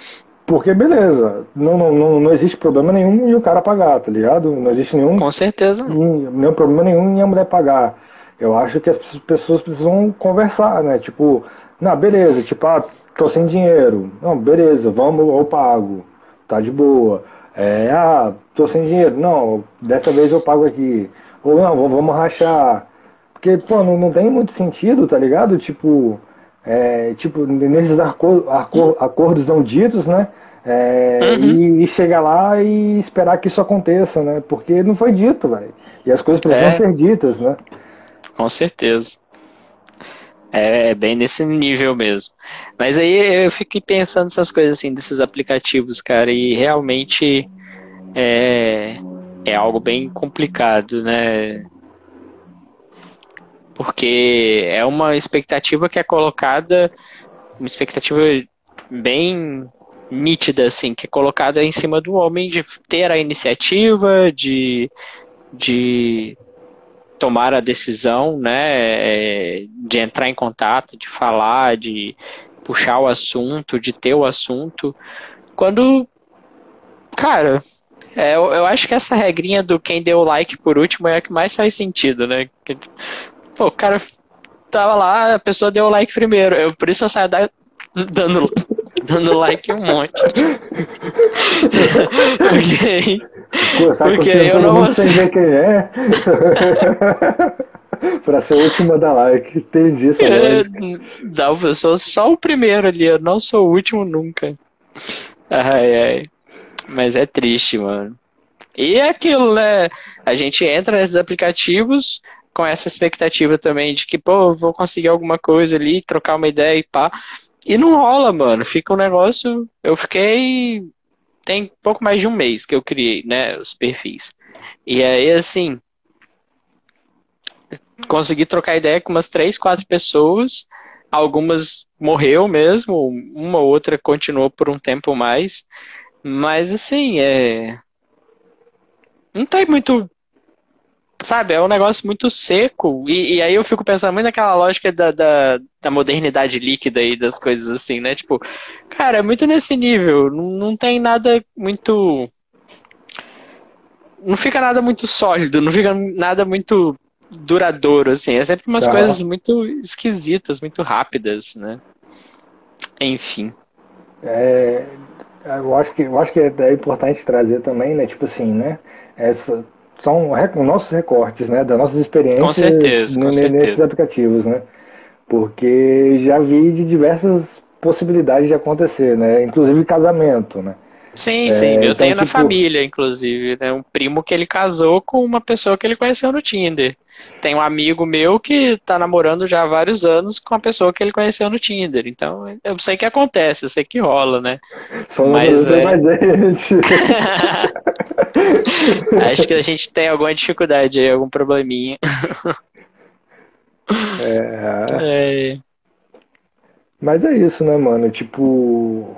Porque, beleza, não, não, não, existe problema nenhum em o cara pagar, tá ligado? Não existe nenhum. Com certeza. Nenhum problema nenhum em a mulher pagar. Eu acho que as pessoas precisam conversar, né? Tipo, não, beleza, tipo, ah, tô sem dinheiro. Não, beleza, vamos, eu pago. Tá de boa. É, ah, tô sem dinheiro. Não, dessa vez eu pago aqui. Ou não, vamos rachar. Porque, pô, não, não tem muito sentido, tá ligado? Tipo, é, tipo nesses arco, arco, acordos não ditos, né? É, uhum. e, e, chegar lá e esperar que isso aconteça, né? Porque não foi dito, velho. E as coisas precisam é. ser ditas, né? Com certeza. É, é bem nesse nível mesmo. Mas aí eu fiquei pensando essas coisas assim, desses aplicativos, cara, e realmente é, é algo bem complicado, né? Porque é uma expectativa que é colocada, uma expectativa bem nítida, assim, que é colocada em cima do homem de ter a iniciativa, de, de tomar a decisão, né, de entrar em contato, de falar, de puxar o assunto, de ter o assunto, quando, cara, é, eu, eu acho que essa regrinha do quem deu like por último é a que mais faz sentido, né? Pô, o cara tava lá, a pessoa deu o like primeiro. Eu, por isso eu saio da, dando, dando like um monte. Porque Porque eu não vou... sem ver quem é. pra ser o último a dar like. Entendi essa é, Não, eu sou só o primeiro ali, eu não sou o último nunca. Ai, ai. Mas é triste, mano. E é aquilo, né? A gente entra nesses aplicativos com essa expectativa também de que, pô, vou conseguir alguma coisa ali, trocar uma ideia e pá. E não rola, mano. Fica um negócio. Eu fiquei. Tem pouco mais de um mês que eu criei, né? Os perfis. E aí, assim. Consegui trocar ideia com umas três, quatro pessoas. Algumas morreu mesmo, uma ou outra continuou por um tempo mais. Mas assim, é. Não tem muito sabe, é um negócio muito seco. E, e, aí eu fico pensando muito naquela lógica da, da, da, modernidade líquida e das coisas assim, né? Tipo, cara, é muito nesse nível. Não, não tem nada muito. Não fica nada muito sólido, não fica nada muito duradouro, assim. É sempre umas tá. coisas muito esquisitas, muito rápidas, né? Enfim. É, eu acho que, eu acho que é importante trazer também, né? Tipo assim, né? Essa, são nossos recortes, né, das nossas experiências com certeza, com nesses certeza. aplicativos, né? Porque já vi de diversas possibilidades de acontecer, né? Inclusive casamento, né? Sim, é, sim, eu então, tenho tipo... na família, inclusive, né? Um primo que ele casou com uma pessoa que ele conheceu no Tinder. Tem um amigo meu que tá namorando já há vários anos com uma pessoa que ele conheceu no Tinder. Então, eu sei que acontece, eu sei que rola, né? Só Mas, é... mais gente. Acho que a gente tem alguma dificuldade aí, algum probleminha. É... é... Mas é isso, né, mano? Tipo.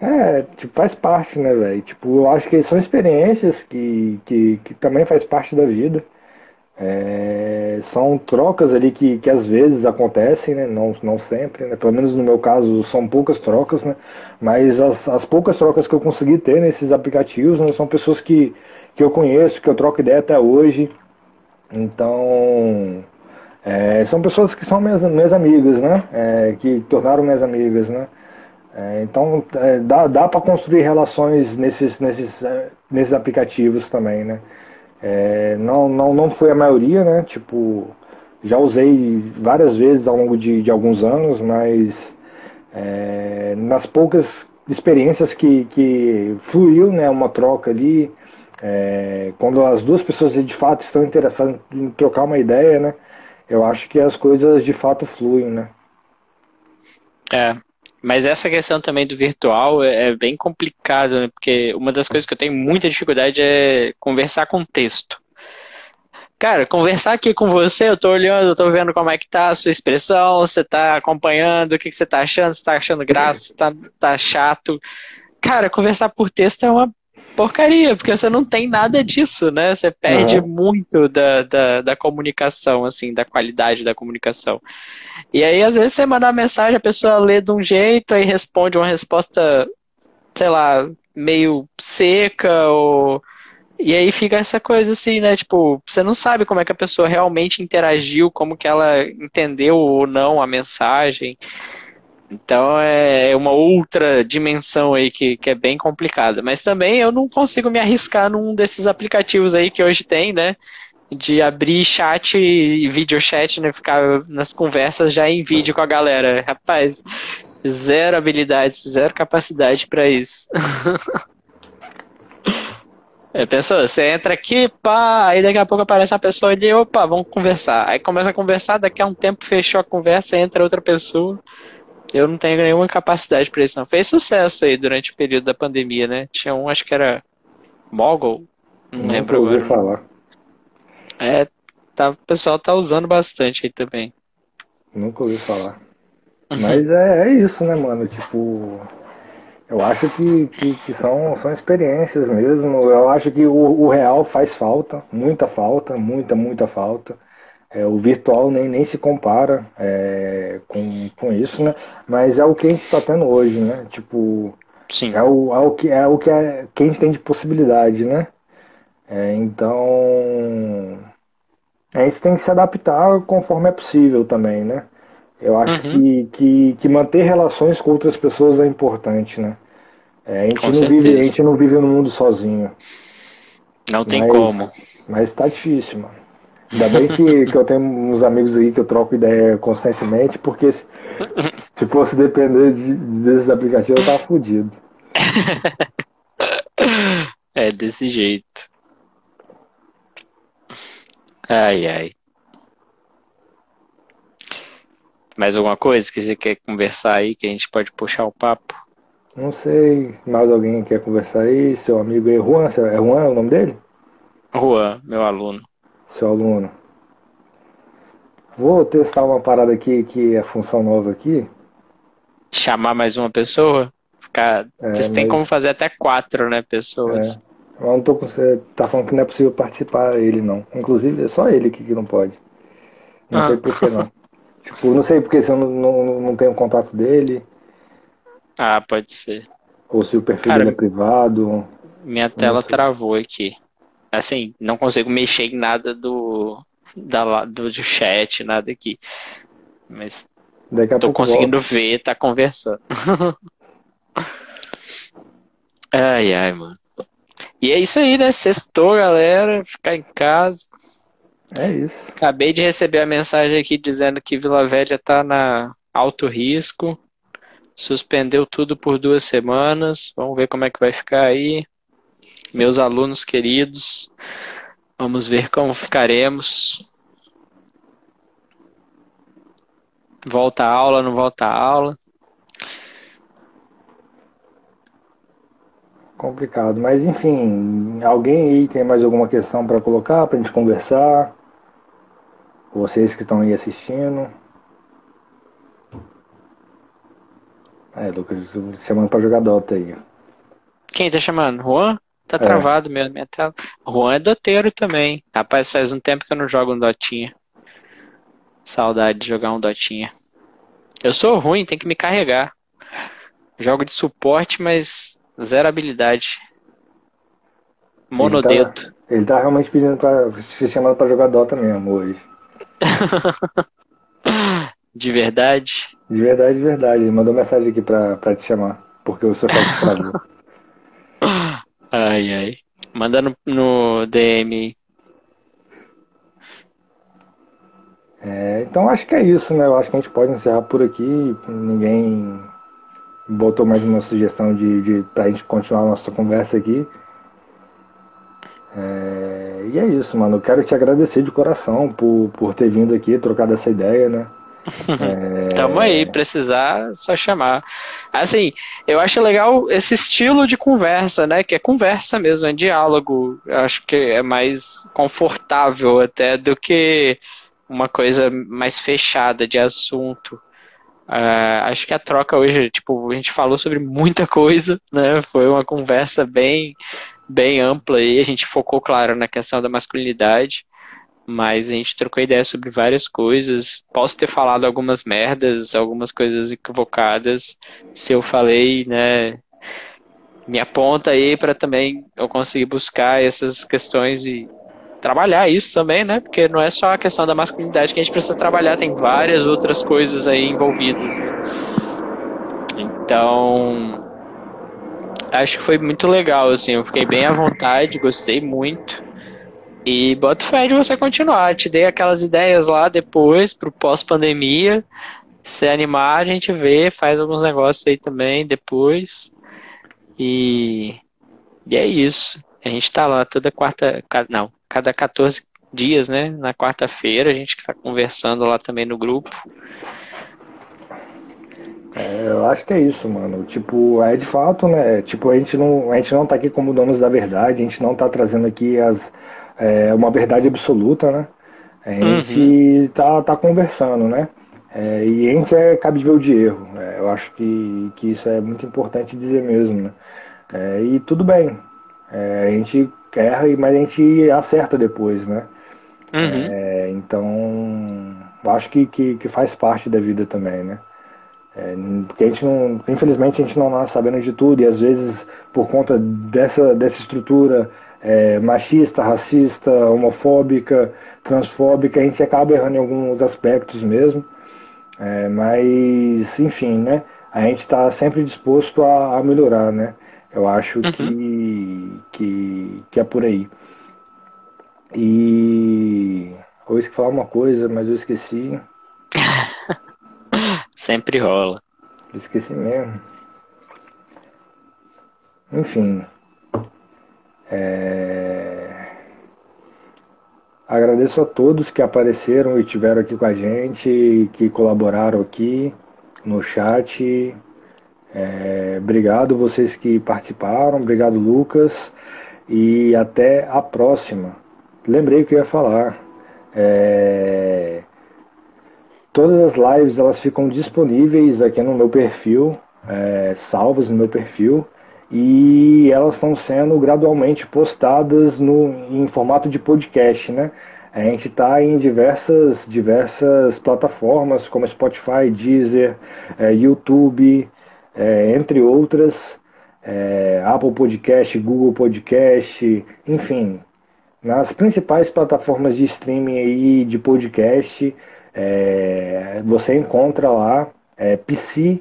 É, tipo, faz parte, né, velho? Tipo, eu acho que são experiências que, que, que também faz parte da vida. É, são trocas ali que, que às vezes acontecem, né? Não, não sempre, né? Pelo menos no meu caso são poucas trocas, né? Mas as, as poucas trocas que eu consegui ter nesses aplicativos né, são pessoas que, que eu conheço, que eu troco ideia até hoje. Então, é, são pessoas que são minhas, minhas amigas, né? É, que tornaram minhas amigas, né? É, então, é, dá, dá para construir relações nesses, nesses, é, nesses aplicativos também, né? É, não, não, não foi a maioria, né? Tipo, já usei várias vezes ao longo de, de alguns anos, mas é, nas poucas experiências que, que fluiu né, uma troca ali, é, quando as duas pessoas de fato estão interessadas em trocar uma ideia, né? Eu acho que as coisas de fato fluem, né? É, mas essa questão também do virtual é, é bem complicado, né? porque uma das coisas que eu tenho muita dificuldade é conversar com texto. Cara, conversar aqui com você, eu tô olhando, eu tô vendo como é que tá a sua expressão, você tá acompanhando, o que, que você tá achando, você tá achando graça, tá, tá chato. Cara, conversar por texto é uma porcaria, porque você não tem nada disso, né? Você perde uhum. muito da, da, da, comunicação, assim, da qualidade da comunicação. E aí, às vezes, você manda uma mensagem, a pessoa lê de um jeito, aí responde uma resposta, sei lá, meio seca, ou. E aí fica essa coisa assim, né? Tipo, você não sabe como é que a pessoa realmente interagiu, como que ela entendeu ou não a mensagem. Então é uma outra dimensão aí que, que é bem complicada. Mas também eu não consigo me arriscar num desses aplicativos aí que hoje tem, né? De abrir chat e videochat, né? Ficar nas conversas já em vídeo com a galera. Rapaz, zero habilidades, zero capacidade para isso. É, pensou, você entra aqui, pá, aí daqui a pouco aparece uma pessoa ali, opa, vamos conversar. Aí começa a conversar, daqui a um tempo fechou a conversa, entra outra pessoa. Eu não tenho nenhuma capacidade para isso, não. Fez sucesso aí durante o período da pandemia, né? Tinha um, acho que era Mogul, não Nunca lembro agora. falar. É, tá, o pessoal tá usando bastante aí também. Nunca ouvi falar. Mas é, é isso, né, mano? Tipo, eu acho que, que, que, são, são experiências mesmo. Eu acho que o, o real faz falta, muita falta, muita, muita falta. É, o virtual nem, nem se compara é, com, com isso, né? Mas é o que a gente está tendo hoje, né? Tipo, Sim. É, o, é o que, é o que, é, que a gente tem de possibilidade, né? É, então, a gente tem que se adaptar conforme é possível também, né? Eu acho uhum. que, que, que manter relações com outras pessoas é importante, né? É, a, gente não vive, a gente não vive no mundo sozinho. Não tem mas, como. Mas tá difícil, mano. Ainda bem que, que eu tenho uns amigos aí que eu troco ideia constantemente, porque se, se fosse depender de, desses aplicativos, eu tava fodido. é desse jeito. Ai, ai. Mais alguma coisa que você quer conversar aí que a gente pode puxar o papo? Não sei. Mais alguém quer conversar aí? Seu amigo aí, Juan? É Juan o nome dele? Juan, meu aluno. Seu aluno. Vou testar uma parada aqui que é função nova aqui. Chamar mais uma pessoa? Ficar... É, Vocês têm como fazer até quatro, né, pessoas. É. Eu não tô com você. Tá falando que não é possível participar ele, não. Inclusive, é só ele aqui que não pode. Não ah. sei por que não. Tipo, não sei porque se eu não, não, não tenho contato dele. Ah, pode ser. Ou se o perfil Cara, dele é privado. Minha tela travou aqui. Assim, não consigo mexer em nada do, da, do, do chat, nada aqui. Mas Daqui tô conseguindo volta. ver, tá conversando. ai, ai, mano. E é isso aí, né? Sextou, galera. Ficar em casa. É isso. Acabei de receber a mensagem aqui dizendo que Vila Velha tá na alto risco. Suspendeu tudo por duas semanas. Vamos ver como é que vai ficar aí. Meus alunos queridos, vamos ver como ficaremos. Volta a aula, não volta a aula. Complicado, mas enfim, alguém aí tem mais alguma questão para colocar, para a gente conversar? Vocês que estão aí assistindo. É, Lucas, chamando para jogar Dota aí. Quem tá chamando? Juan? Tá é. travado mesmo, minha tela. Juan é doteiro também. Rapaz, faz um tempo que eu não jogo um Dotinha. Saudade de jogar um Dotinha. Eu sou ruim, tem que me carregar. Jogo de suporte, mas zero habilidade. Monodedo. Ele tá, ele tá realmente pedindo pra. se chamando pra jogar Dota mesmo hoje. de verdade? De verdade, de verdade. Ele mandou mensagem aqui pra, pra te chamar. Porque o seu travou. Ai, ai. Manda no, no DM. É, então acho que é isso, né? Eu acho que a gente pode encerrar por aqui. Ninguém botou mais uma sugestão de, de pra gente continuar a nossa conversa aqui. É, e é isso, mano. Eu quero te agradecer de coração por, por ter vindo aqui, trocado essa ideia, né? É... Tamo aí, precisar, só chamar. Assim, eu acho legal esse estilo de conversa, né? Que é conversa mesmo, é diálogo. Eu acho que é mais confortável até do que uma coisa mais fechada de assunto. Uh, acho que a troca hoje, tipo, a gente falou sobre muita coisa, né? Foi uma conversa bem, bem ampla e a gente focou, claro, na questão da masculinidade, mas a gente trocou ideia sobre várias coisas. Posso ter falado algumas merdas, algumas coisas equivocadas. Se eu falei, né? Me aponta aí para também eu conseguir buscar essas questões e trabalhar isso também, né? Porque não é só a questão da masculinidade que a gente precisa trabalhar, tem várias outras coisas aí envolvidas. Né? Então, acho que foi muito legal, assim, eu fiquei bem à vontade, gostei muito. E boto fé de você continuar. Te dei aquelas ideias lá depois, pro pós-pandemia. Se animar, a gente vê, faz alguns negócios aí também depois. E, e é isso. A gente tá lá toda quarta. Não, cada 14 dias, né? Na quarta-feira, a gente está conversando lá também no grupo. É, eu acho que é isso, mano. Tipo, é de fato, né? Tipo, a gente não, a gente não tá aqui como donos da verdade, a gente não tá trazendo aqui as, é, uma verdade absoluta, né? A gente uhum. tá, tá conversando, né? É, e a gente é cabível de erro. Né? Eu acho que, que isso é muito importante dizer mesmo, né? É, e tudo bem. É, a gente erra, mas a gente acerta depois, né? Uhum. É, então, acho que, que, que, faz parte da vida também, né? É, porque a gente não, infelizmente a gente não nasce sabendo de tudo e às vezes por conta dessa, dessa estrutura é, machista, racista, homofóbica, transfóbica, a gente acaba errando em alguns aspectos mesmo. É, mas, enfim, né? A gente está sempre disposto a, a melhorar, né? Eu acho uhum. que, que, que é por aí. E eu esqueci falar uma coisa, mas eu esqueci. Sempre rola. Esqueci mesmo. Enfim. É... Agradeço a todos que apareceram e estiveram aqui com a gente, que colaboraram aqui no chat. É... Obrigado vocês que participaram, obrigado Lucas e até a próxima. Lembrei que eu ia falar. É... Todas as lives elas ficam disponíveis aqui no meu perfil, é, salvas no meu perfil e elas estão sendo gradualmente postadas no, em formato de podcast, né? A gente está em diversas, diversas plataformas como Spotify, Deezer, é, YouTube, é, entre outras, é, Apple Podcast, Google Podcast, enfim, nas principais plataformas de streaming aí de podcast, é, você encontra lá é, PC,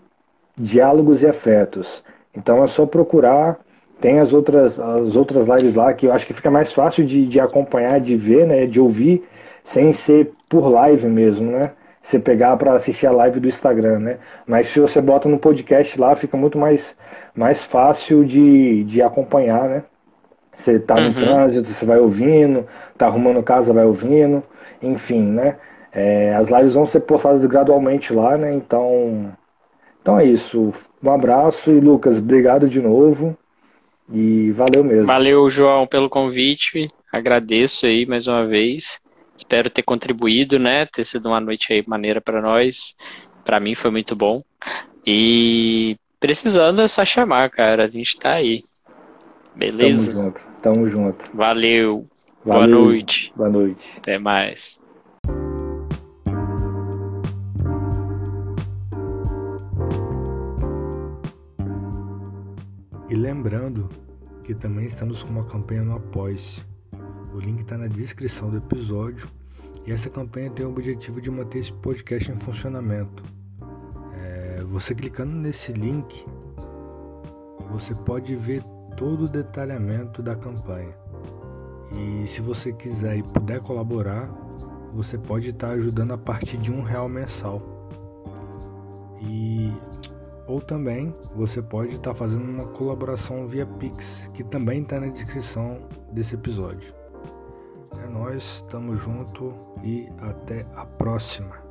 Diálogos e Afetos. Então é só procurar. Tem as outras, as outras lives lá que eu acho que fica mais fácil de, de acompanhar, de ver, né? De ouvir, sem ser por live mesmo, né? Você pegar para assistir a live do Instagram, né? Mas se você bota no podcast lá, fica muito mais, mais fácil de, de acompanhar, né? Você tá no uhum. trânsito, você vai ouvindo, tá arrumando casa, vai ouvindo, enfim, né? É, as lives vão ser postadas gradualmente lá, né? Então, então é isso. Um abraço e Lucas, obrigado de novo. E valeu mesmo. Valeu, João, pelo convite. Agradeço aí mais uma vez. Espero ter contribuído, né? Ter sido uma noite aí maneira para nós. Para mim foi muito bom. E precisando é só chamar, cara. A gente tá aí. Beleza? Tamo junto. Tamo junto. Valeu. Valeu. Boa noite. Boa noite. Até mais. E lembrando que também estamos com uma campanha no Apoia-se. O link está na descrição do episódio e essa campanha tem o objetivo de manter esse podcast em funcionamento. É, você clicando nesse link, você pode ver todo o detalhamento da campanha. E se você quiser e puder colaborar, você pode estar ajudando a partir de um real mensal. E ou também você pode estar tá fazendo uma colaboração via Pix, que também está na descrição desse episódio. É nós, estamos junto e até a próxima.